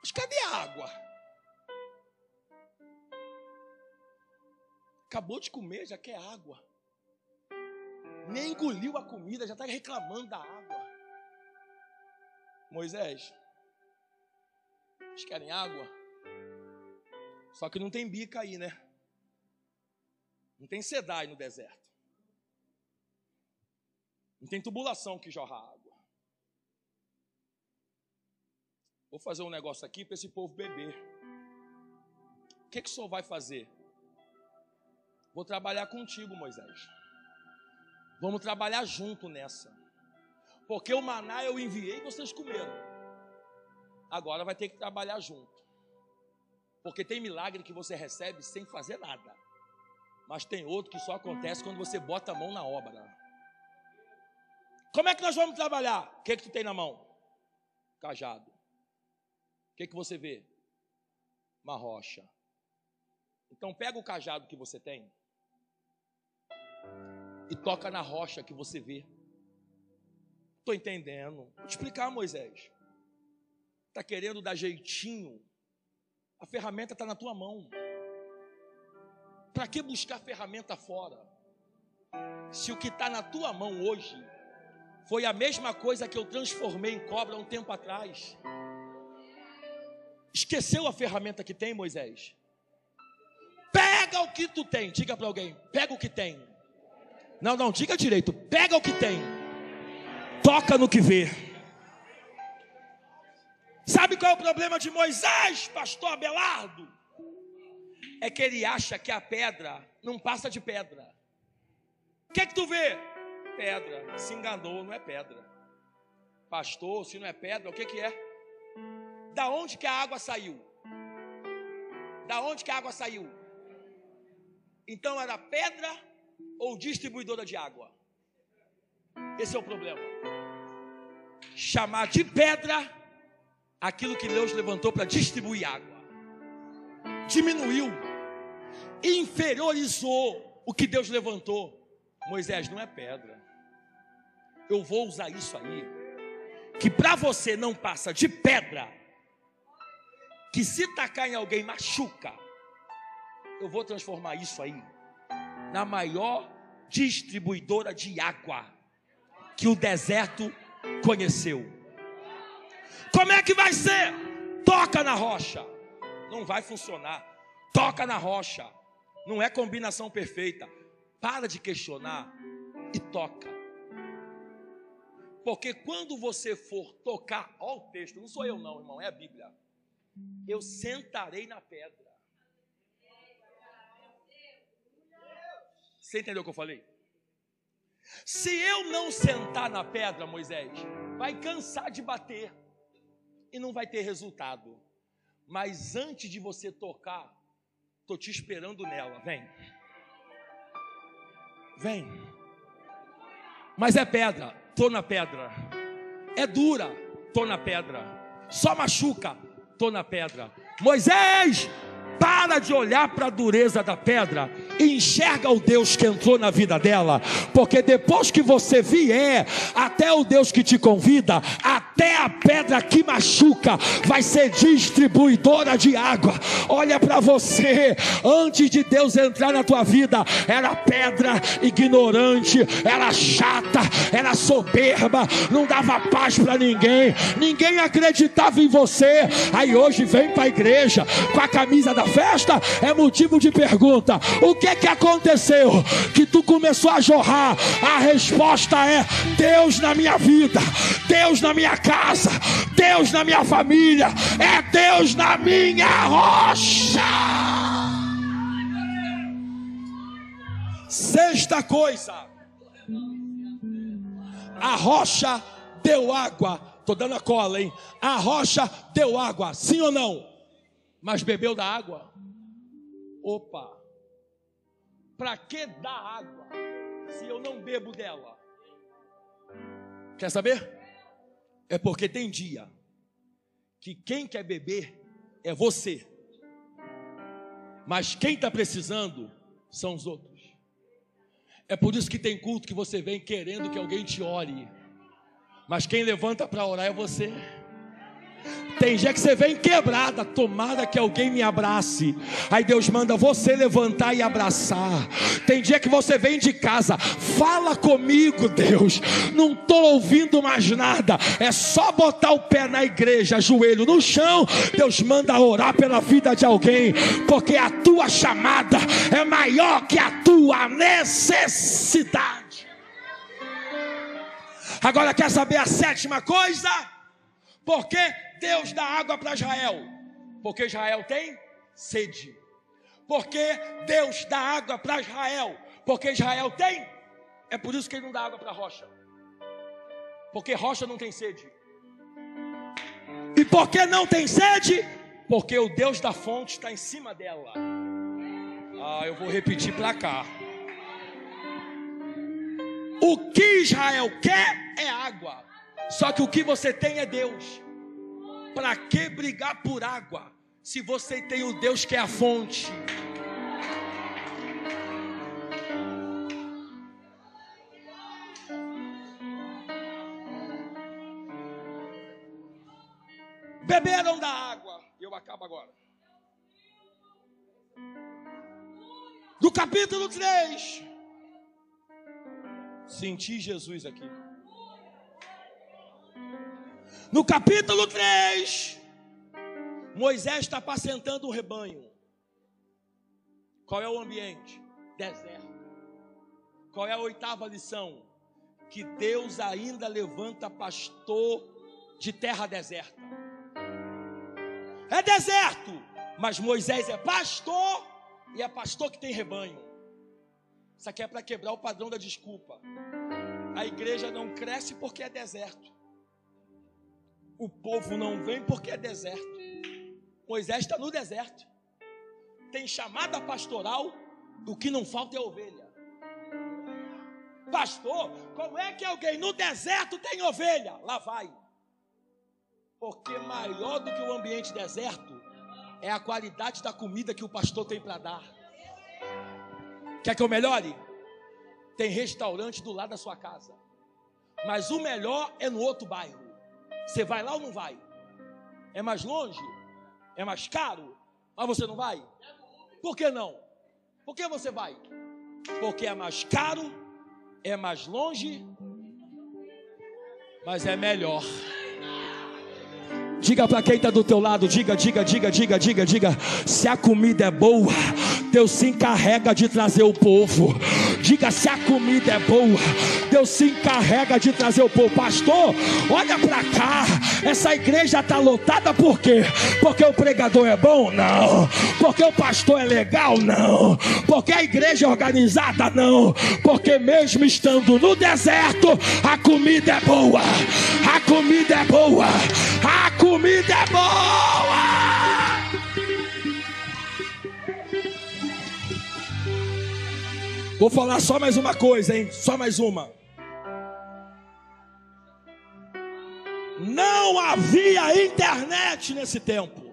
mas cadê a água? Acabou de comer, já quer água. Nem engoliu a comida, já está reclamando da água. Moisés, vocês querem água? Só que não tem bica aí, né? Não tem sedai no deserto. Não tem tubulação que jorra água. Vou fazer um negócio aqui para esse povo beber. O que, que o senhor vai fazer? Vou trabalhar contigo, Moisés. Vamos trabalhar junto nessa. Porque o maná eu enviei e vocês comeram. Agora vai ter que trabalhar junto. Porque tem milagre que você recebe sem fazer nada. Mas tem outro que só acontece quando você bota a mão na obra. Como é que nós vamos trabalhar? O que, é que tu tem na mão? Cajado. O que, é que você vê? Uma rocha. Então pega o cajado que você tem e toca na rocha que você vê. Estou entendendo. Vou te explicar, Moisés. Está querendo dar jeitinho. A ferramenta está na tua mão. Para que buscar ferramenta fora? Se o que está na tua mão hoje foi a mesma coisa que eu transformei em cobra um tempo atrás. Esqueceu a ferramenta que tem, Moisés? Pega o que tu tem. Diga para alguém: pega o que tem. Não, não, diga direito. Pega o que tem. Toca no que vê. Sabe qual é o problema de Moisés, pastor Abelardo? É que ele acha que a pedra não passa de pedra. O que é que tu vê? Pedra. Se enganou, não é pedra. Pastor, se não é pedra, o que, que é? Da onde que a água saiu? Da onde que a água saiu? Então era pedra ou distribuidora de água? Esse é o problema. Chamar de pedra aquilo que Deus levantou para distribuir água. Diminuiu, inferiorizou o que Deus levantou. Moisés não é pedra. Eu vou usar isso aí, que para você não passa de pedra, que se tacar em alguém machuca. Eu vou transformar isso aí na maior distribuidora de água que o deserto conheceu. Como é que vai ser? Toca na rocha. Não vai funcionar. Toca na rocha. Não é combinação perfeita. Para de questionar e toca. Porque quando você for tocar, ó o texto, não sou eu não, irmão, é a Bíblia. Eu sentarei na pedra. Você entendeu o que eu falei? Se eu não sentar na pedra, Moisés, vai cansar de bater e não vai ter resultado. Mas antes de você tocar, estou te esperando nela. Vem. Vem. Mas é pedra, tô na pedra. É dura, tô na pedra. Só machuca, tô na pedra. Moisés, para de olhar para a dureza da pedra e enxerga o Deus que entrou na vida dela, porque depois que você vier, até o Deus que te convida, até a pedra que machuca, vai ser distribuidora de água. Olha para você, antes de Deus entrar na tua vida, era pedra ignorante, era chata, era soberba, não dava paz para ninguém, ninguém acreditava em você. Aí hoje vem para a igreja com a camisa da festa, é motivo de pergunta: o que que aconteceu? Que tu começou a jorrar. A resposta é: Deus na minha vida, Deus na minha casa, Deus na minha família, é Deus na minha rocha. Sexta coisa, a rocha deu água. Tô dando a cola, hein? A rocha deu água, sim ou não? Mas bebeu da água? Opa! Para que dar água se eu não bebo dela? Quer saber? É porque tem dia que quem quer beber é você, mas quem está precisando são os outros. É por isso que tem culto que você vem querendo que alguém te ore, mas quem levanta para orar é você. Tem dia que você vem quebrada, tomada que alguém me abrace. Aí Deus manda você levantar e abraçar. Tem dia que você vem de casa, fala comigo, Deus. Não estou ouvindo mais nada. É só botar o pé na igreja, joelho no chão. Deus manda orar pela vida de alguém, porque a tua chamada é maior que a tua necessidade. Agora quer saber a sétima coisa? Porque Deus dá água para Israel? Porque Israel tem sede. Porque Deus dá água para Israel? Porque Israel tem. É por isso que ele não dá água para rocha. Porque rocha não tem sede. E por que não tem sede? Porque o Deus da fonte está em cima dela. Ah, eu vou repetir para cá. O que Israel quer é água. Só que o que você tem é Deus. Para que brigar por água se você tem o Deus que é a fonte? Beberam da água. Eu acabo agora. Do capítulo 3. Senti Jesus aqui. No capítulo 3, Moisés está apacentando um rebanho. Qual é o ambiente? Deserto. Qual é a oitava lição? Que Deus ainda levanta pastor de terra deserta. É deserto, mas Moisés é pastor e é pastor que tem rebanho. Isso aqui é para quebrar o padrão da desculpa. A igreja não cresce porque é deserto. O povo não vem porque é deserto. Moisés está no deserto. Tem chamada pastoral, o que não falta é ovelha. Pastor, como é que alguém no deserto tem ovelha? Lá vai. Porque maior do que o ambiente deserto é a qualidade da comida que o pastor tem para dar. Quer que eu melhore? Tem restaurante do lado da sua casa. Mas o melhor é no outro bairro. Você vai lá ou não vai? É mais longe? É mais caro? Mas você não vai? Por que não? Por que você vai? Porque é mais caro, é mais longe, mas é melhor. Diga para quem está do teu lado, diga, diga, diga, diga, diga, diga. Se a comida é boa, Deus se encarrega de trazer o povo. Diga se a comida é boa. Deus se encarrega de trazer o povo. Pastor, olha para cá. Essa igreja está lotada por quê? Porque o pregador é bom? Não. Porque o pastor é legal? Não. Porque a igreja é organizada? Não. Porque mesmo estando no deserto, a comida é boa. A comida é boa. A comida é boa. Vou falar só mais uma coisa, hein? Só mais uma. Não havia internet nesse tempo.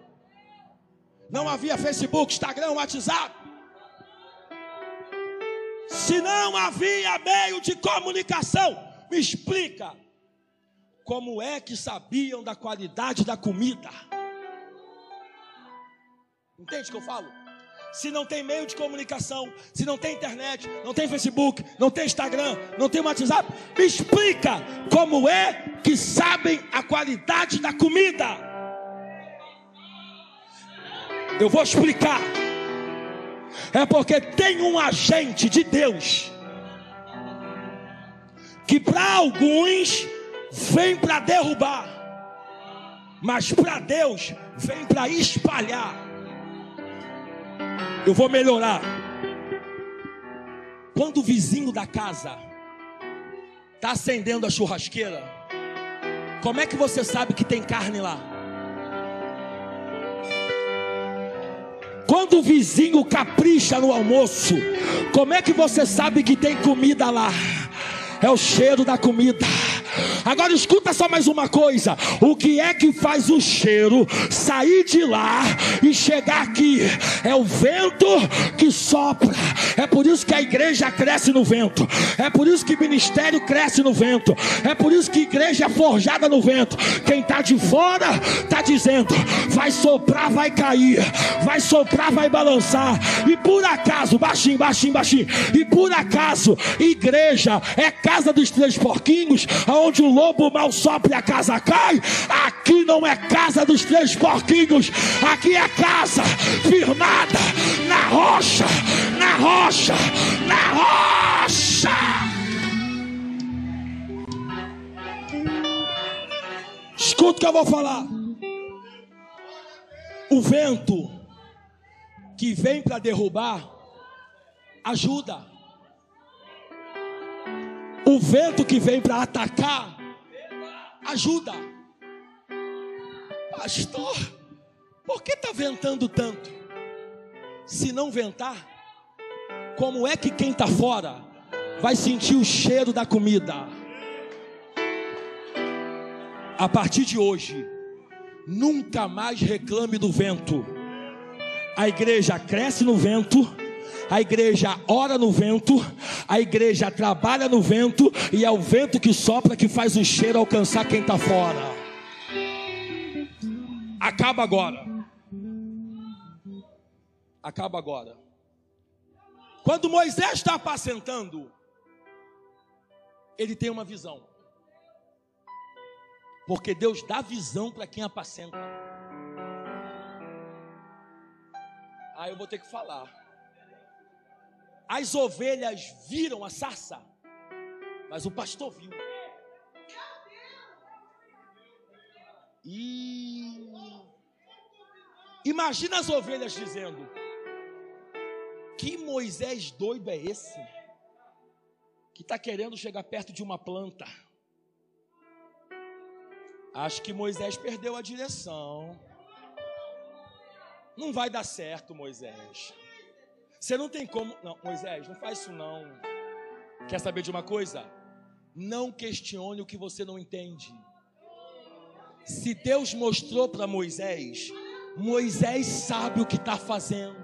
Não havia Facebook, Instagram, WhatsApp. Se não havia meio de comunicação, me explica como é que sabiam da qualidade da comida? Entende o que eu falo? Se não tem meio de comunicação, se não tem internet, não tem Facebook, não tem Instagram, não tem WhatsApp, me explica como é que sabem a qualidade da comida. Eu vou explicar. É porque tem um agente de Deus que para alguns vem para derrubar, mas para Deus vem para espalhar. Eu vou melhorar. Quando o vizinho da casa está acendendo a churrasqueira, como é que você sabe que tem carne lá? Quando o vizinho capricha no almoço, como é que você sabe que tem comida lá? É o cheiro da comida. Agora escuta só mais uma coisa: o que é que faz o cheiro sair de lá e chegar aqui? É o vento que sopra. É por isso que a igreja cresce no vento. É por isso que ministério cresce no vento. É por isso que igreja é forjada no vento. Quem está de fora está dizendo: vai soprar, vai cair, vai soprar, vai balançar. E por acaso, baixinho, baixinho, baixinho. E por acaso, igreja é casa dos três porquinhos, aonde o lobo mal sopra e a casa cai. Aqui não é casa dos três porquinhos, aqui é casa firmada na rocha, na rocha, na rocha. Escuta o que eu vou falar. O vento que vem para derrubar ajuda. O vento que vem para atacar ajuda. Pastor, por que está ventando tanto? Se não ventar, como é que quem está fora vai sentir o cheiro da comida? A partir de hoje, nunca mais reclame do vento. A igreja cresce no vento a igreja ora no vento, a igreja trabalha no vento, e é o vento que sopra que faz o cheiro alcançar quem está fora. Acaba agora. Acaba agora. Quando Moisés está apacentando, ele tem uma visão. Porque Deus dá visão para quem apacenta. Ah, eu vou ter que falar. As ovelhas viram a sarça, mas o pastor viu. E imagina as ovelhas dizendo: Que Moisés doido é esse? Que está querendo chegar perto de uma planta. Acho que Moisés perdeu a direção. Não vai dar certo, Moisés. Você não tem como. Não, Moisés, não faz isso não. Quer saber de uma coisa? Não questione o que você não entende. Se Deus mostrou para Moisés, Moisés sabe o que está fazendo.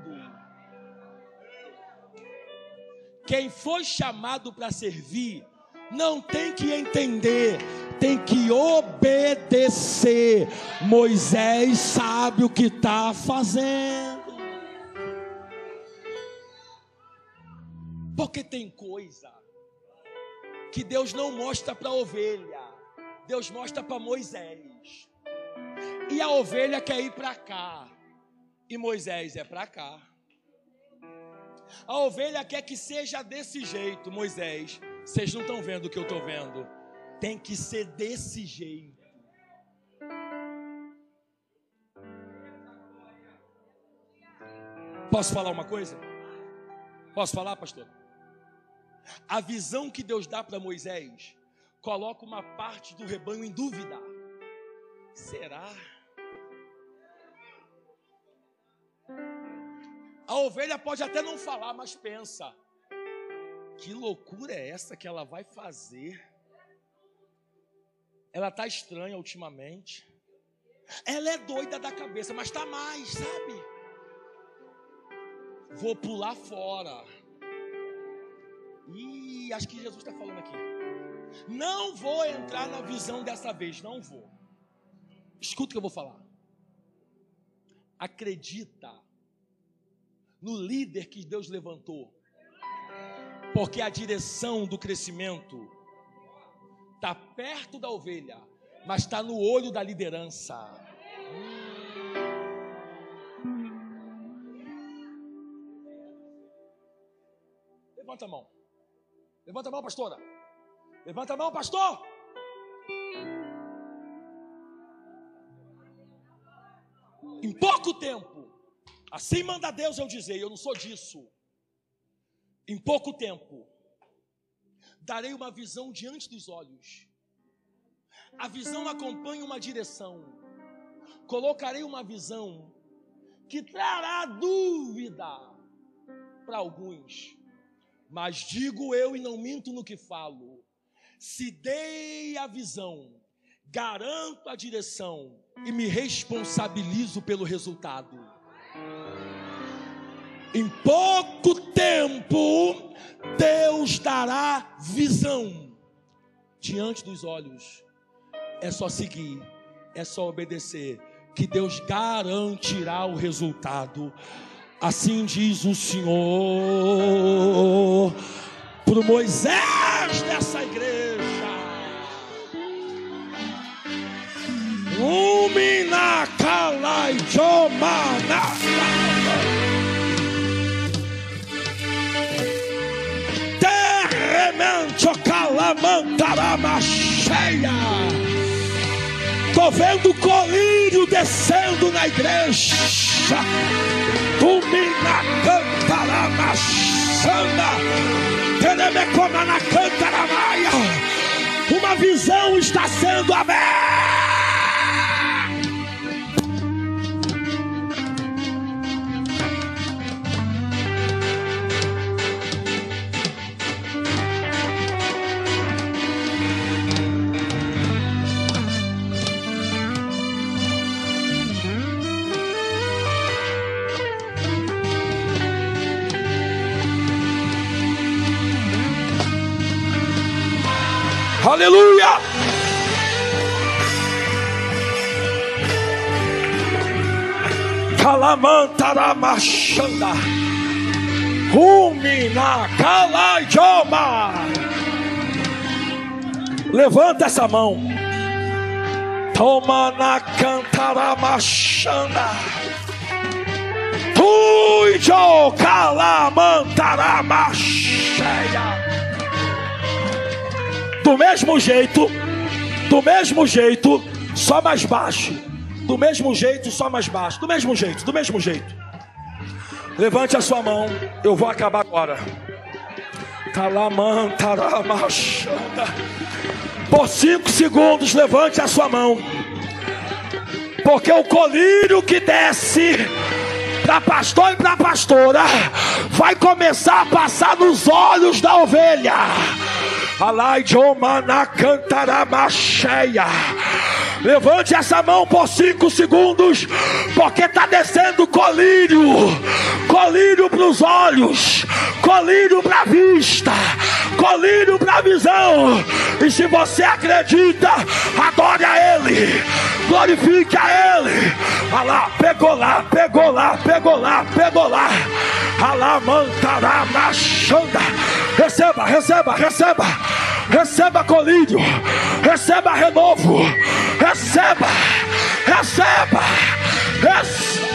Quem foi chamado para servir, não tem que entender, tem que obedecer. Moisés sabe o que está fazendo. Tem coisa que Deus não mostra para a ovelha, Deus mostra para Moisés. E a ovelha quer ir para cá, e Moisés é para cá. A ovelha quer que seja desse jeito, Moisés. Vocês não estão vendo o que eu estou vendo. Tem que ser desse jeito. Posso falar uma coisa? Posso falar, pastor? A visão que Deus dá para Moisés coloca uma parte do rebanho em dúvida. Será? A ovelha pode até não falar, mas pensa: que loucura é essa que ela vai fazer? Ela está estranha ultimamente. Ela é doida da cabeça, mas está mais, sabe? Vou pular fora. E acho que Jesus está falando aqui. Não vou entrar na visão dessa vez, não vou. Escuta o que eu vou falar. Acredita no líder que Deus levantou. Porque a direção do crescimento está perto da ovelha, mas está no olho da liderança. Levanta a mão. Levanta a mão, pastora. Levanta a mão, pastor. Em pouco tempo, assim manda Deus eu dizer, eu não sou disso. Em pouco tempo, darei uma visão diante dos olhos. A visão acompanha uma direção. Colocarei uma visão que trará dúvida para alguns. Mas digo eu e não minto no que falo. Se dei a visão, garanto a direção e me responsabilizo pelo resultado. Em pouco tempo, Deus dará visão diante dos olhos. É só seguir, é só obedecer, que Deus garantirá o resultado. Assim diz o Senhor para Moisés dessa igreja. Umina kalai jomana. Terremente calamantarama cheia. Tô vendo colírio descendo na igreja. Uma visão está sendo aberta. Aleluia! Calamantaramachanda. Rumina Kalajoma. Levanta essa mão. Toma na cantaramachanda. Tuijo Calamantaramachanda do mesmo jeito, do mesmo jeito, só mais baixo. Do mesmo jeito, só mais baixo. Do mesmo jeito, do mesmo jeito. Levante a sua mão, eu vou acabar agora. Por cinco segundos, levante a sua mão. Porque o colírio que desce para pastor e para pastora vai começar a passar nos olhos da ovelha. Levante essa mão por cinco segundos, porque está descendo colírio, colírio para os olhos, colírio para a vista, colírio para a visão. E se você acredita, adore a Ele, glorifique a Ele. Olha lá, pegou lá, pegou lá, pegou lá, pegou lá. Alamantará machanda. Receba, receba, receba. Receba colírio. Receba renovo. Receba. Receba. Receba.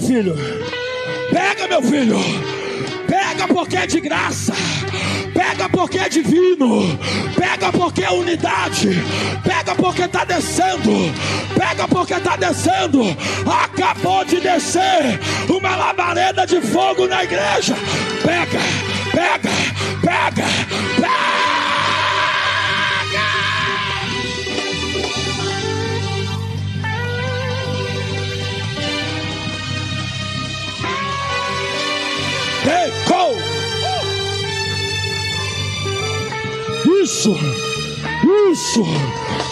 Meu filho. Pega, meu filho. Pega porque é de graça. Pega porque é divino. Pega porque é unidade. Pega porque está descendo. Pega porque está descendo. Acabou de descer uma labareda de fogo na igreja. Pega, pega, pega, pega. Reco. Isso, isso.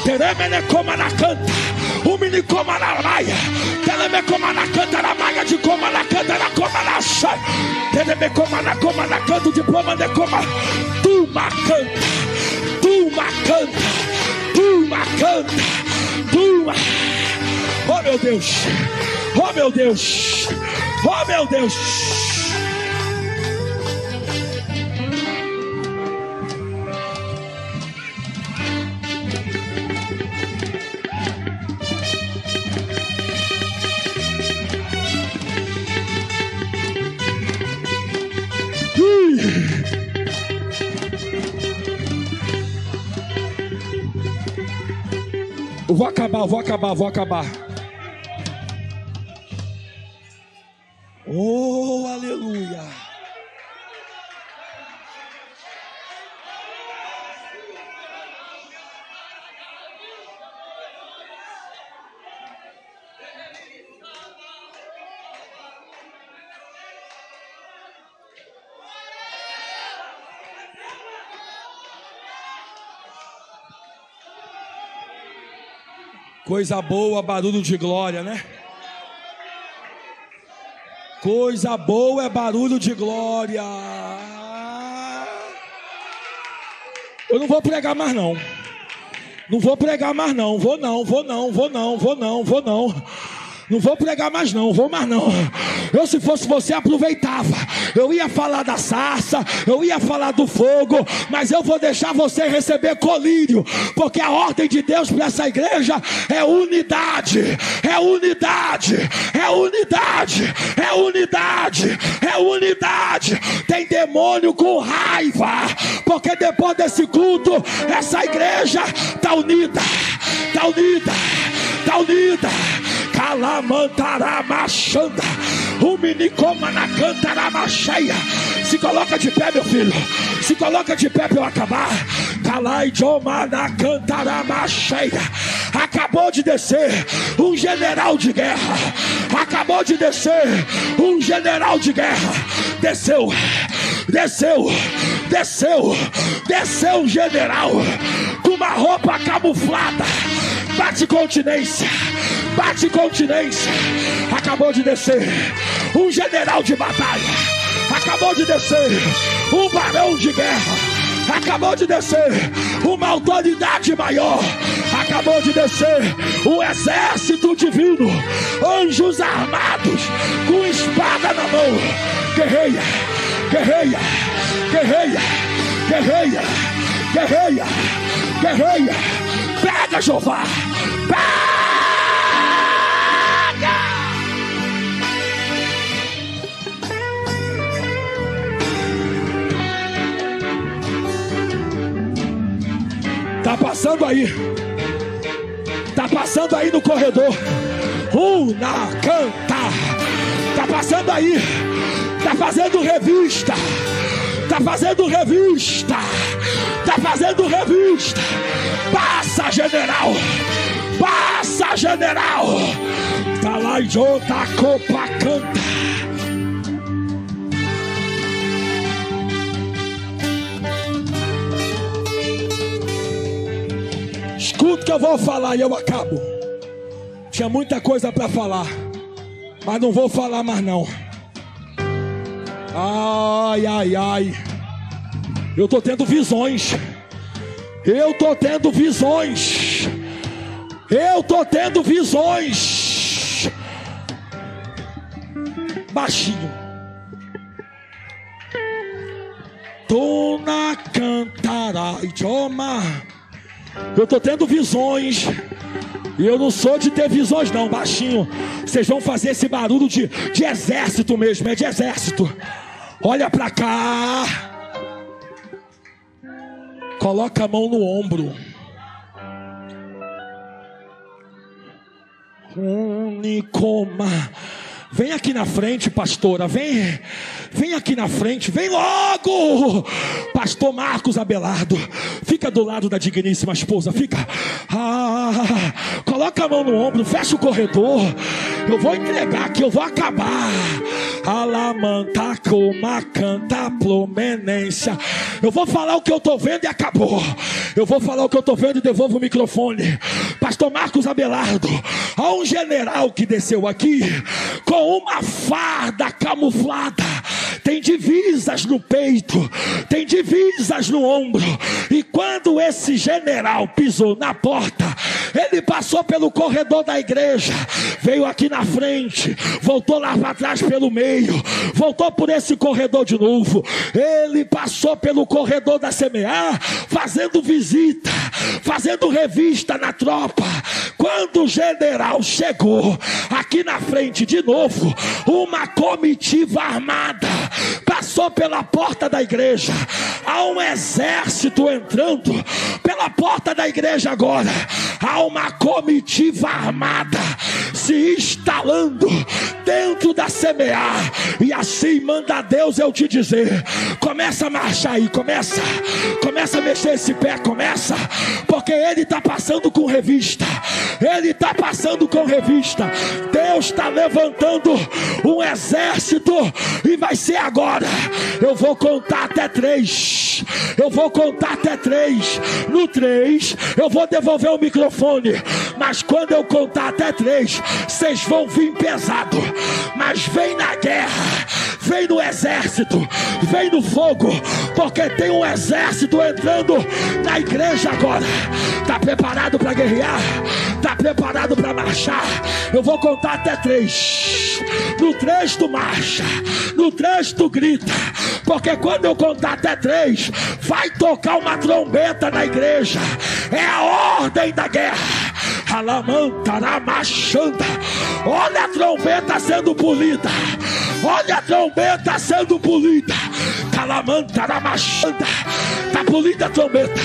Teremene na canta. Umini coma na laia. Teleme coma na canta na maia de coma na canta na coma na chai. Teleme coma na coma na canto diploma de coma. Tuma canta. Tuma canta. Tuma canta. Tuma. Oh meu Deus. Oh meu Deus. Oh meu Deus. Eu vou acabar, vou acabar, vou acabar. Oh, Coisa boa, barulho de glória, né? Coisa boa é barulho de glória. Eu não vou pregar mais não. Não vou pregar mais não. Vou não, vou não, vou não, vou não, vou não. Não vou pregar mais não, vou mais não. Eu se fosse você aproveitava. Eu ia falar da sarça, eu ia falar do fogo, mas eu vou deixar você receber colírio, porque a ordem de Deus para essa igreja é unidade, é unidade, é unidade, é unidade, é unidade. Tem demônio com raiva, porque depois desse culto essa igreja está unida, está unida, está unida. Calamantaramachanda. O minicoma na cantaramacheia. Se coloca de pé, meu filho. Se coloca de pé para eu acabar. Cantaramacheia. Acabou de descer um general de guerra. Acabou de descer um general de guerra. Desceu, desceu, desceu, desceu um general com uma roupa camuflada. Bate continência bate continência. Acabou de descer um general de batalha. Acabou de descer um barão de guerra. Acabou de descer uma autoridade maior. Acabou de descer o exército divino. Anjos armados com espada na mão. Guerreia, guerreia, guerreia, guerreia, guerreia, guerreia. Pega, Jeová. Pega! Tá passando aí. Tá passando aí no corredor. Una canta. Tá passando aí. Tá fazendo revista. Tá fazendo revista. Tá fazendo revista. Passa, general. Passa, general. Tá lá em Jota Copa canta. Escuta que eu vou falar e eu acabo. Tinha muita coisa para falar, mas não vou falar mais não. Ai, ai, ai. Eu tô tendo visões. Eu tô tendo visões. Eu tô tendo visões. Baixinho. Dona cantará idioma. Eu estou tendo visões. E eu não sou de ter visões, não, baixinho. Vocês vão fazer esse barulho de, de exército mesmo, é de exército. Olha para cá. Coloca a mão no ombro. Unicoma. Vem aqui na frente, pastora. Vem, vem aqui na frente. Vem logo, Pastor Marcos Abelardo. Fica do lado da digníssima esposa. Fica. Ah, coloca a mão no ombro. Fecha o corredor. Eu vou entregar aqui. Eu vou acabar. Alamanta coma canta plomenência. Eu vou falar o que eu estou vendo e acabou. Eu vou falar o que eu estou vendo e devolvo o microfone. Pastor Marcos Abelardo. Há um general que desceu aqui com uma farda camuflada, tem divisas no peito, tem divisas no ombro. E quando esse general pisou na porta, ele passou pelo corredor da igreja, veio aqui na frente, voltou lá para trás pelo meio, voltou por esse corredor de novo. Ele passou pelo corredor da semear, fazendo visita, fazendo revista na tropa. Quando o general chegou aqui na frente de novo, uma comitiva armada passou pela porta da igreja. Há um exército entrando pela porta da igreja agora. Há uma comitiva armada se instalando dentro da semear. E assim manda Deus eu te dizer: começa a marchar aí, começa, começa a mexer esse pé, começa, porque ele está passando com revista, ele está passando com revista. Deus está levantando um exército e vai ser agora. Eu vou contar até três. Eu vou contar até três. No três, eu vou devolver o microfone. Mas quando eu contar até três, vocês vão vir pesado. Mas vem na guerra, vem no exército, vem no fogo, porque tem um exército entrando na igreja agora. Tá preparado para guerrear? Tá preparado para marchar? Eu vou contar até três. No três tu marcha, no três tu grita, porque quando eu contar até três, vai tocar uma trombeta na igreja. É a ordem da guerra. Alamantaramachanda. Olha a trombeta sendo polida. Olha a trombeta sendo polida. Calamantaramachanda. Tá polida a trombeta.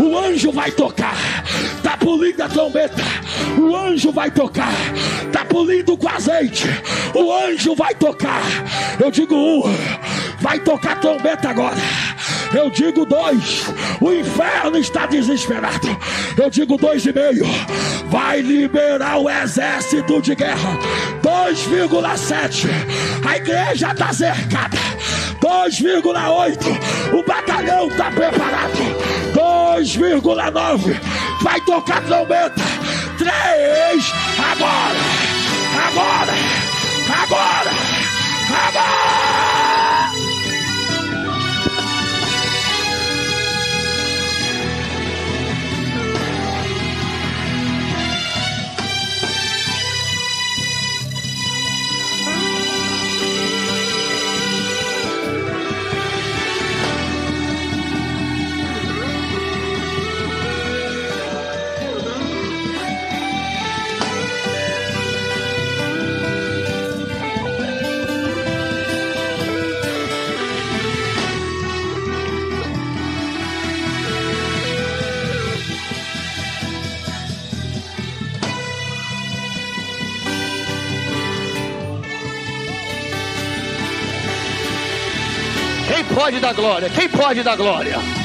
O anjo vai tocar. Tá polida a trombeta. O anjo vai tocar. Tá polido com azeite. O anjo vai tocar. Eu digo um. Vai tocar trombeta agora. Eu digo dois. O inferno está desesperado. Eu digo dois e meio. Vai liberar o exército de guerra. 2,7. A igreja está cercada. 2,8. O batalhão está preparado. 2,9. Vai tocar trombeta. 3. Agora. Agora. Agora. Agora. Pode dar glória? Quem pode dar glória?